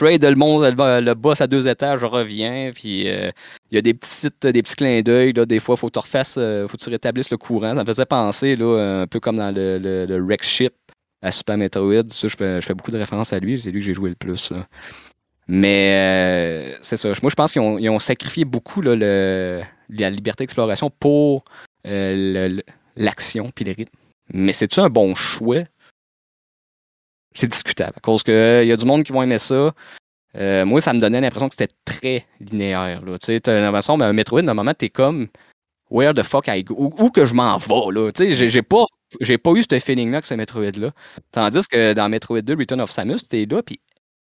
que Kraid, le, le, le boss à deux étages revient, puis euh, il y a des petites, des petits clins d'œil. Des fois, il faut que tu refasses, euh, faut que tu rétablisses le courant. Ça me faisait penser là, un peu comme dans le, le, le Wreck Ship à Super Metroid. Ça, je je fais beaucoup de références à lui. C'est lui que j'ai joué le plus. Mais euh, c'est ça. Moi, je pense qu'ils ont, ils ont sacrifié beaucoup le- la liberté d'exploration pour le- le- l'action puis les rythmes. Mais c'est-tu un bon choix? C'est discutable. À cause qu'il y a du monde qui vont aimer ça. Euh, moi, ça me donnait l'impression que c'était très linéaire. Tu sais, t'as l'impression, mais un Metroid, normalement, t'es comme Where the fuck I go? Où, où que je m'en vais, là? Tu sais, j'ai, pas, j'ai pas eu ce feeling-là avec ce Metroid-là. Tandis que dans Metroid 2, Return of Samus, t'es là, puis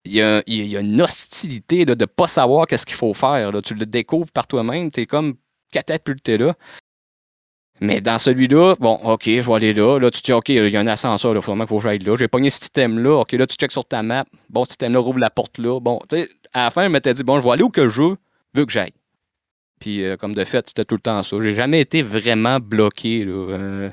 il y y a une hostilité là, de pas savoir qu'est-ce qu'il faut faire. Là. Tu le découvres par toi-même, t'es comme catapulté là. Mais dans celui-là, bon, ok, je vais aller là. Là, tu te dis, ok, il y a un ascenseur, il faut vraiment qu'il faut que j'aille là. J'ai pogné ce item-là. Ok, là, tu checkes sur ta map. Bon, cet item-là rouvre la porte là. Bon, tu sais, à la fin, je m'étais dit, bon, je vais aller où que je veux, vu que j'aille. Puis, euh, comme de fait, c'était tout le temps ça. J'ai jamais été vraiment bloqué. Là. Euh,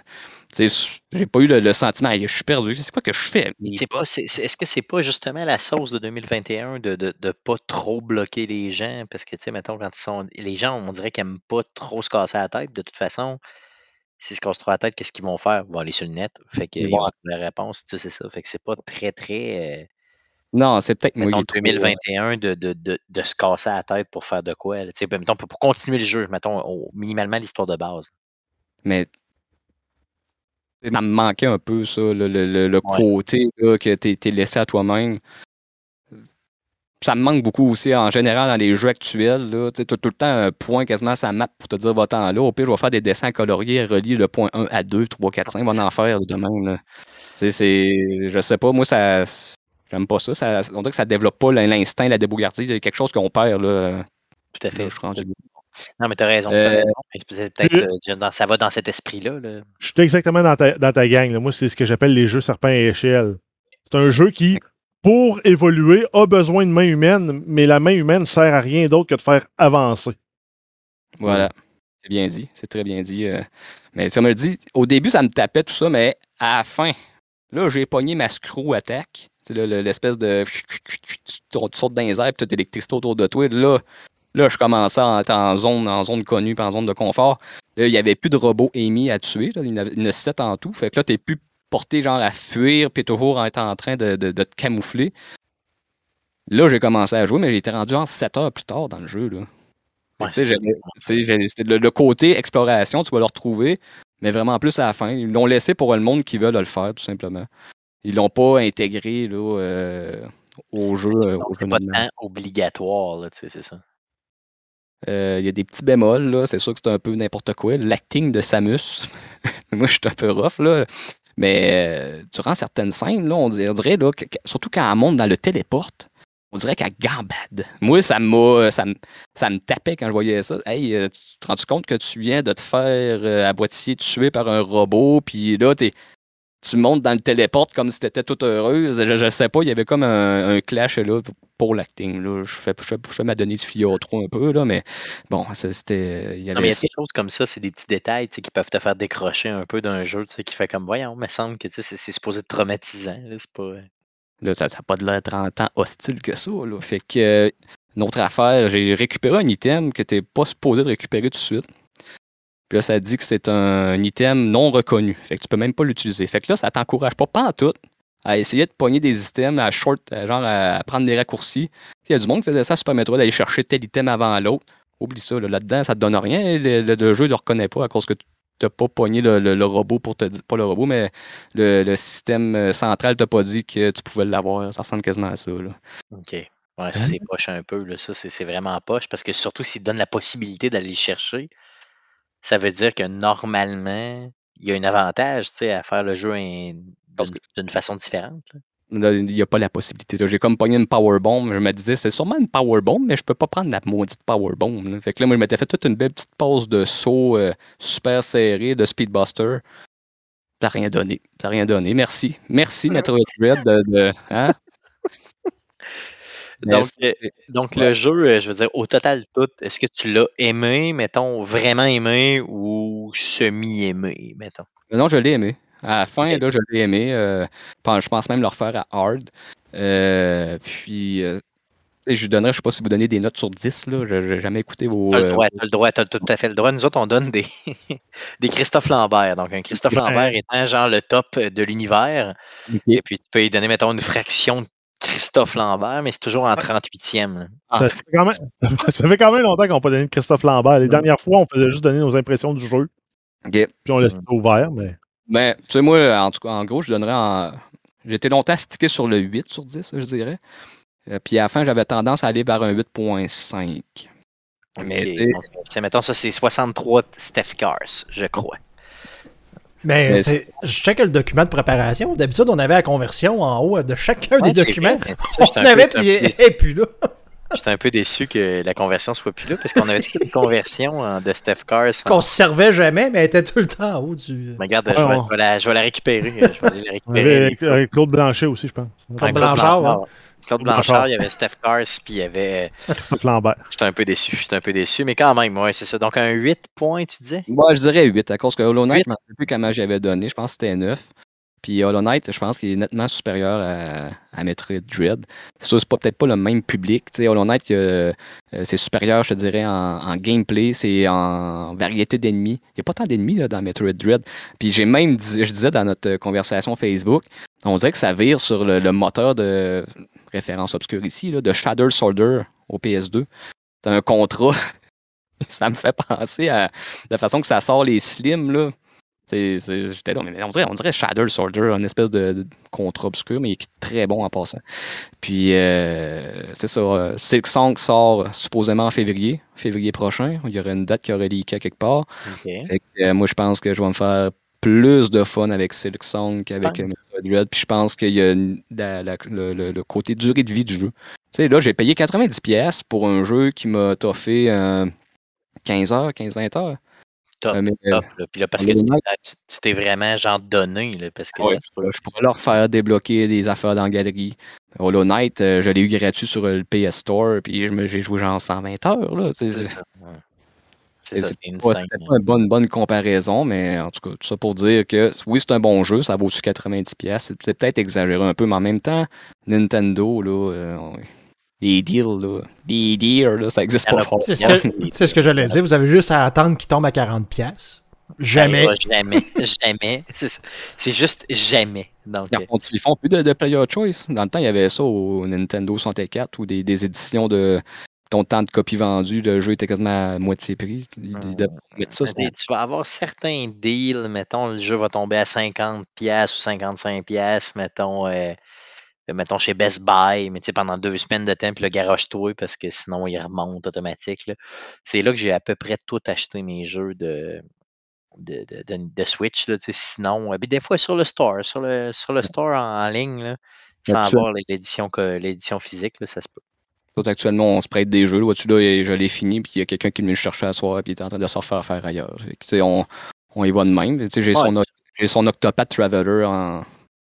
j'ai pas eu le, sentiment, je suis perdu. C'est quoi que je fais? C'est pas, est-ce que c'est pas justement la sauce de 2021 de, de, de pas trop bloquer les gens? Parce que, tu sais, mettons, quand ils sont. Les gens, on dirait qu'ils aiment pas trop se casser la tête. De toute façon, s'ils se trop la tête, qu'est-ce qu'ils vont faire? Ils vont aller sur le net. Fait qu'ils vont- ont la réponse, tu sais, c'est ça. Fait que c'est pas très, très. euh, Non, c'est peut-être moi mettons, qui est trop, euh, 2021 de, de, de, de se casser la tête pour faire de quoi? tu sais, ben, mettons, pour, pour continuer le jeu, mettons, au- minimalement l'histoire de base. Mais ça me manquait un peu, ça, le, le- le- le Ouais. côté là, que tu es laissé à toi-même. Ça me manque beaucoup aussi, en général, dans les jeux actuels. Tu as tout le temps un point quasiment à sa map pour te dire va-t'en là. Au pire, je vais faire des dessins coloriés, relier le point 1 à 2, 3, 4, 5, on va en faire de même. Là. C'est. Je sais pas, moi, ça. J'aime pas ça. ça. On dirait que ça développe pas l'instinct, la débrouillardise. Il y a quelque chose qu'on perd. Là. Tout à Là, fait. je Non, mais t'as raison. t'as Euh, raison. Mais c'est peut-être euh, ça va dans cet esprit-là. là. Je suis exactement dans ta, dans ta gang. là. Moi, c'est ce que j'appelle les jeux serpents à échelle. C'est un jeu qui, pour évoluer, a besoin de main humaine, mais la main humaine sert à rien d'autre que de faire avancer. Voilà. C'est bien dit. C'est très bien dit. euh. Mais ça me dit, au début, ça me tapait tout ça, mais à la fin, là, j'ai pogné ma screw attack. C'est l'espèce de. Tu sautes dans les puis tu as autour de toi. Là, Là, je commençais à être en zone, en zone connue, puis en zone de confort. Il n'y avait plus de robots Amy à tuer. Il y en en a sept en tout. Fait que là, t'es plus porté genre à fuir, puis toujours à être en train de, de- de te camoufler. Là, j'ai commencé à jouer, mais j'étais rendu en 7 heures plus tard dans le jeu. Là. Ouais, le, le côté exploration, tu vas le retrouver, mais vraiment plus à la fin. Ils l'ont laissé pour le monde qui veut le faire, tout simplement. Ils l'ont pas intégré là, euh, au jeu. euh, c'est jeu pas tant obligatoire, c'est ça. Euh, Il y a des petits bémols, là. C'est sûr que c'est un peu n'importe quoi. L'acting de Samus, moi, je suis un peu rough, là. Mais euh, durant certaines scènes, là, on dirait, que- surtout quand elle monte dans le téléporte, on dirait qu'elle gambade. Moi, ça ça me, tapait quand je voyais ça. Hey, euh, tu te rends compte que tu viens de te faire euh, à boîtier tuer par un robot, puis là, t'es, tu montes dans le téléporte comme si t'étais toute heureuse. Je, je sais pas, il y avait comme un, un clash là, pour l'acting. Là. Je fais, je, je fais ma Denise Fillotro un peu, là, mais bon, c'était. Il y Non, avait mais il y a des choses comme ça, c'est des petits détails qui peuvent te faire décrocher un peu d'un jeu qui fait comme, voyons, il me semble que c'est c'est supposé être traumatisant. là, C'est pas... euh, Là, ça n'a pas de l'air 30 ans hostile que ça. Là. Fait que, euh, une autre affaire, j'ai récupéré un item que tu n'es pas supposé de récupérer tout de suite. Puis là, ça dit que c'est un item non reconnu. Fait que tu peux même pas l'utiliser. Fait que là, ça t'encourage pas, pas en tout, à essayer de pogner des items, à short, à genre à prendre des raccourcis. Il y a du monde qui faisait ça sur Super Metroid, d'aller chercher tel item avant l'autre. Oublie ça, là, là-dedans, ça te donne rien. Le, le- le jeu ne le reconnaît pas à cause que tu n'as pas pogné le, le- le robot pour te dire. Pas le robot, mais le, le système euh, central t'a pas dit que tu pouvais l'avoir. Ça ressemble quasiment à ça. Là. OK. Ouais, ça, c'est poche un peu. Là. Ça, c'est c'est vraiment poche parce que surtout s'il te donne la possibilité d'aller le chercher, ça veut dire que normalement, il y a un avantage tu sais, à faire le jeu d'une façon différente. là. Il n'y a pas la possibilité. J'ai comme pogné une powerbomb. Je me disais, c'est sûrement une powerbomb, mais je peux pas prendre la maudite powerbomb. là. Fait que là, moi, je m'étais fait toute une belle petite pause de saut euh, super serré de Speedbuster. Ça n'a rien donné. Ça n'a rien donné. Merci. Merci, Metroid Dread. De, de- hein? Donc, euh, donc ouais. le jeu, euh, je veux dire, au total tout, est-ce que tu l'as aimé, mettons, vraiment aimé ou semi-aimé, mettons? Non, je l'ai aimé. À la fin, là, je l'ai aimé. euh, je pense même le refaire à hard. Euh, puis, euh, je lui donnerais, je sais pas si vous donnez des notes sur 10, là. Je n'ai jamais écouté vos. T'as le euh, droit, t'as le droit, t'as tout à fait le droit. Nous autres, on donne des, des Christophe Lambert. Donc, un Christophe Ouais. Lambert étant genre le top de l'univers. Et puis, tu peux lui donner, mettons, une fraction de Christophe Lambert, mais c'est toujours en 38e. là. Ah, Ça, fait quand même, ça fait quand même longtemps qu'on n'a pas donné de Christophe Lambert. Les dernières fois, on faisait juste donner nos impressions du jeu, puis on laissait Mm. ouvert, mais. Ben, tu sais, moi, en tout cas, en gros, je donnerais en. J'étais longtemps stické sur le 8 sur 10, je dirais. Euh, puis à la fin, j'avais tendance à aller vers un 8.5. Mais, Ok, tu sais, donc, c'est, mettons, ça, c'est 63 Steph Cars, je crois. Mais je check le document de préparation. D'habitude, on avait la conversion en haut de chacun Ouais, des documents. ça, On un peu- avait, puis il est plus là. J'étais un peu déçu que la conversion soit plus là, parce qu'on avait toute une conversion hein, de Steph Cars. en- Qu'on se servait jamais, mais elle était tout le temps en haut du. Mais regarde, Ouais, je, vais, on- je vais la, je vais la récupérer. Je vais aller la récupérer. avec, avec Claude Blanchet aussi, je pense. Claude Blanchard, ouais. Claude Blanchard. Blanchard, il y avait Steph Cars, puis il y avait. Christophe Lambert. J'étais un peu déçu. J'étais un peu déçu, mais quand même, ouais, c'est ça. Donc un 8 points, tu disais? Moi, je dirais 8, à cause que Hollow Knight, je ne sais plus comment j'avais donné. Je pense que c'était 9. Puis Hollow Knight, je pense qu'il est nettement supérieur à, à Metroid Dread. C'est sûr, c'est peut-être pas le même public. Tu sais, Hollow Knight, euh, euh, c'est supérieur, je te dirais, en, en gameplay, c'est en variété d'ennemis. Il n'y a pas tant d'ennemis là, dans Metroid Dread. Puis j'ai même dit, je disais dans notre conversation Facebook, on dirait que ça vire sur le, le moteur de référence obscure ici, là, de Shadow Soldier au PS2. C'est un contrat. ça me fait penser à la façon que ça sort les slims, là. J'étais là, mais on dirait, on dirait Shadow Soldier, une espèce de, de contrat obscur, mais qui est très bon en passant. Puis, euh, c'est ça, euh, Silk Song sort supposément en février, février prochain. Il y aurait une date qui aurait leaké quelque part. Ok. Fait que, euh, moi, je pense que je vais me faire plus de fun avec Silk Song qu'avec euh, Metroid Dread. Puis je pense qu'il y a une- la- la- le, le- le côté durée de vie du jeu. Tu sais, là, j'ai payé 90$ pour un jeu qui m'a toffé euh, 15 heures, 15-20 heures. Top, Euh, mais, top. là. Puis là, parce que tu t'es vraiment genre donné, là, parce que Ouais, ça je pourrais leur faire débloquer des affaires dans la galerie. Hollow Knight, euh, je l'ai eu gratuit sur euh, le PS Store, puis j'ai joué genre 120 heures. Là, C'est pas, une bonne, bonne comparaison, mais en tout cas, tout ça pour dire que oui, c'est un bon jeu, ça vaut aussi 90$. C'est c'est peut-être exagéré un peu, mais en même temps, Nintendo, là, euh, les deals, là. Les deals, là, ça existe Il y en pas fort. C'est ce que, c'est ce que j'allais dire. Vous avez juste à attendre qu'il tombe à 40$. piastres. Jamais. Ben, jamais, jamais. C'est juste jamais. Donc, Ils, euh, font- ils font plus de, de player choice. Dans le temps, il y avait ça au Nintendo 64 ou des, des éditions de ton temps de copies vendues, le jeu était quasiment à moitié prix. Mettre ça, tu vas avoir certains deals, mettons, le jeu va tomber à 50$ piastres ou 55$, piastres, mettons, euh, mettons chez Best Buy, mais tu sais, pendant deux semaines de temps, puis le garage-toi, parce que sinon, il remonte automatique. C'est là que j'ai à peu près tout acheté mes jeux de, de, de, de- de Switch. Là, sinon, euh, puis des fois sur le store, sur le, sur le store en, en ligne, là, sans avoir l'édition physique, là, ça se peut. Surtout actuellement, on se prête des jeux. Là, je l'ai fini, puis il y a quelqu'un qui est venu le chercher à soir, puis il est en train de se refaire faire ailleurs. Que, on, on y va de même. J'ai son, son Octopath Traveler en,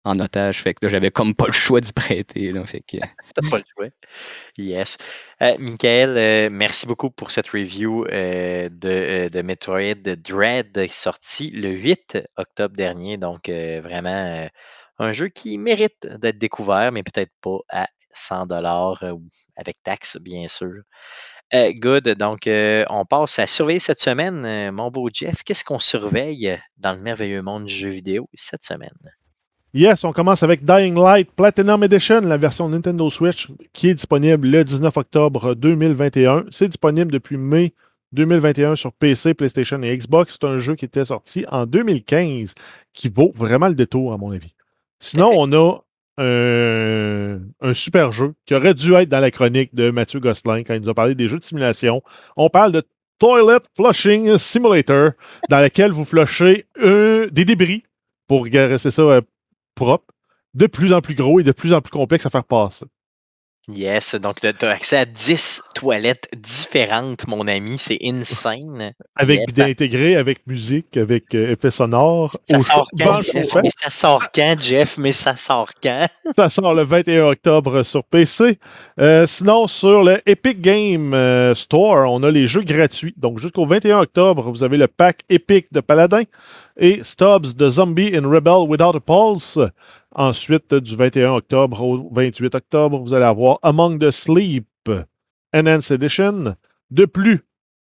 en otage, fait que j'avais comme pas le choix d'y prêter. Là, fait que, T'as pas le choix. Yes. Euh, Michael, euh, merci beaucoup pour cette review euh, de, euh, de Metroid Dread sorti le 8 octobre dernier. Donc, euh, vraiment euh, un jeu qui mérite d'être découvert, mais peut-être pas à 100 dollars avec taxes, bien sûr. Euh, good. Donc, euh, on passe à surveiller cette semaine. Euh, mon beau Jeff, qu'est-ce qu'on surveille dans le merveilleux monde du jeu vidéo cette semaine? Yes, on commence avec Dying Light Platinum Edition, la version Nintendo Switch, qui est disponible le 19 octobre 2021. C'est disponible depuis mai 2021 sur PC, PlayStation et Xbox. C'est un jeu qui était sorti en 2015, qui vaut vraiment le détour, à mon avis. Sinon, on a un, un super jeu qui aurait dû être dans la chronique de Mathieu Gosselin quand il nous a parlé des jeux de simulation. On parle de Toilet Flushing Simulator, dans lequel vous flushez euh, des débris pour rester ça euh, propre, de plus en plus gros et de plus en plus complexe à faire passer. Yes, donc tu as accès à 10 toilettes différentes, mon ami. C'est insane. Avec Yes. vidéo intégrée, avec musique, avec euh, effets sonores. Ça sort quand, Jeff? Mais ça sort quand, Jeff? Mais ça sort quand? Ça sort le 21 octobre sur PC. Euh, sinon, sur le Epic Game euh, Store, on a les jeux gratuits. Donc, jusqu'au 21 octobre, vous avez le pack Epic de Paladin et Stubbs de Zombie in Rebel Without a Pulse. Ensuite, du 21 octobre au 28 octobre, vous allez avoir Among the Sleep Enhanced Edition. De plus,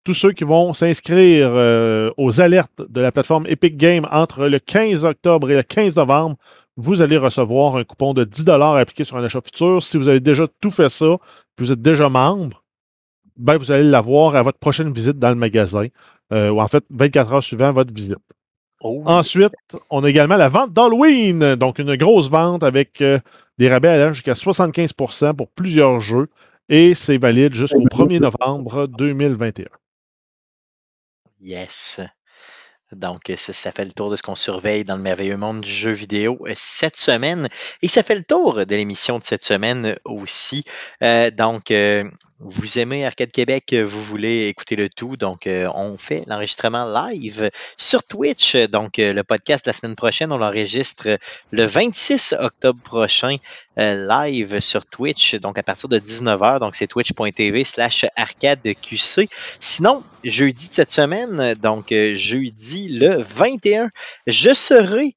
tous ceux qui vont s'inscrire euh, aux alertes de la plateforme Epic Game entre le 15 octobre et le 15 novembre vous allez recevoir un coupon de 10 appliqué sur un achat futur. Si vous avez déjà tout fait ça, vous êtes déjà membre, ben vous allez l'avoir à votre prochaine visite dans le magasin, euh, ou en fait 24 heures suivant votre visite. Oh, Ensuite, on a également la vente d'Halloween, donc une grosse vente avec euh, des rabais allant jusqu'à 75% pour plusieurs jeux, et c'est valide jusqu'au 1er novembre 2021. yes. Donc, euh, ça, ça fait le tour de ce qu'on surveille dans le merveilleux monde du jeu vidéo euh, cette semaine. Et ça fait le tour de l'émission de cette semaine aussi. Euh, donc, euh, vous aimez Arcade Québec, euh, vous voulez écouter le tout. Donc, euh, on fait l'enregistrement live sur Twitch. Donc, euh, le podcast la semaine prochaine, on l'enregistre le 26 octobre prochain live sur Twitch. Donc, à partir de 19h. Donc, c'est twitch.tv slash arcadeqc. Sinon, jeudi de cette semaine, donc jeudi le 21, je serai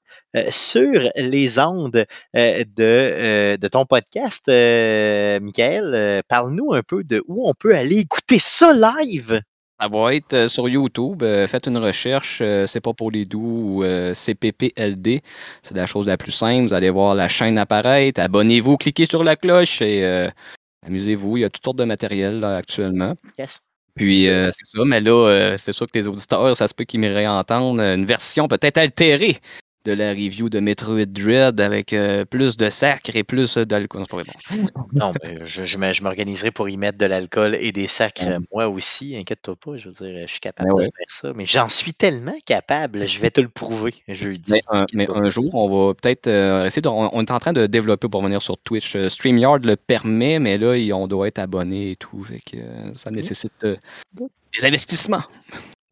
sur les ondes euh, de, euh, de ton podcast, euh, Michael. Euh, Parle-nous un peu de où on peut aller écouter ça live. Ça va être euh, sur YouTube. euh, faites une recherche, euh, c'est pas pour les doux ou euh, CPPLD. C'est la chose la plus simple. Vous allez voir la chaîne apparaître. Abonnez-vous, cliquez sur la cloche et euh, amusez-vous. Il y a toutes sortes de matériel là, actuellement. Yes. Puis euh, c'est ça, mais là, euh, c'est sûr que les auditeurs, ça se peut qu'ils m'iraient entendre une version peut-être altérée de la review de Metroid Dread avec euh, plus de sacre et plus d'alcool. Non, bon. Ben, je, je m'organiserai pour y mettre de l'alcool et des sacres, moi aussi. Inquiète-toi pas, je veux dire, je suis capable Ben de ouais. faire ça. Mais j'en suis tellement capable, je vais te le prouver jeudi. Mais, un, mais un jour, on va peut-être euh, essayer de. On, on est en train de développer pour venir sur Twitch. Euh, StreamYard le permet, mais là, on doit être abonné et tout. Fait que ça nécessite euh, des investissements.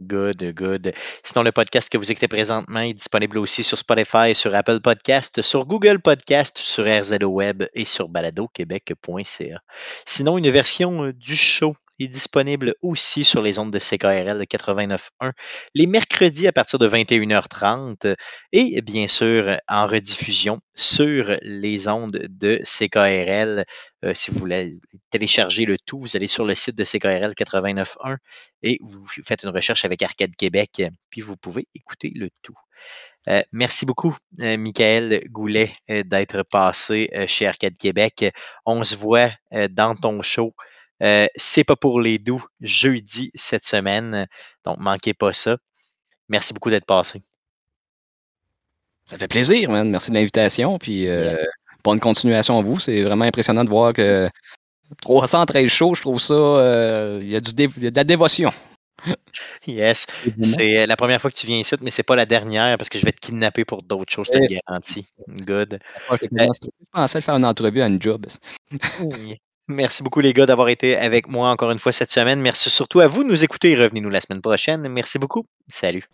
Good, good. Sinon, le podcast que vous écoutez présentement est disponible aussi sur Spotify, sur Apple Podcast, sur Google Podcast, sur RZO Web et sur baladoquebec.ca. Sinon, une version euh, du show disponible aussi sur les ondes de CKRL de 89.1 les mercredis à partir de 21h30 et bien sûr en rediffusion sur les ondes de CKRL. Euh, si vous voulez télécharger le tout, vous allez sur le site de CKRL 89.1 et vous faites une recherche avec Arcade Québec, puis vous pouvez écouter le tout. Euh, merci beaucoup, euh, Michael Goulet, d'être passé chez Arcade Québec. On se voit dans ton show. C'est pas pour les doux, jeudi cette semaine. Donc, manquez pas ça. Merci beaucoup d'être passé. Ça fait plaisir, man. Merci de l'invitation. Puis, bonne continuation à vous. C'est vraiment impressionnant de voir que 313 shows, je trouve ça. Il y, a y a de la dévotion. Yes. C'est la première fois que tu viens ici, mais c'est pas la dernière parce que je vais te kidnapper pour d'autres choses, je te le garantis. Good. Je pensais faire une entrevue à une job. Merci beaucoup, les gars, d'avoir été avec moi encore une fois cette semaine. Merci surtout à vous de nous écouter. Revenez-nous la semaine prochaine. Merci beaucoup. Salut.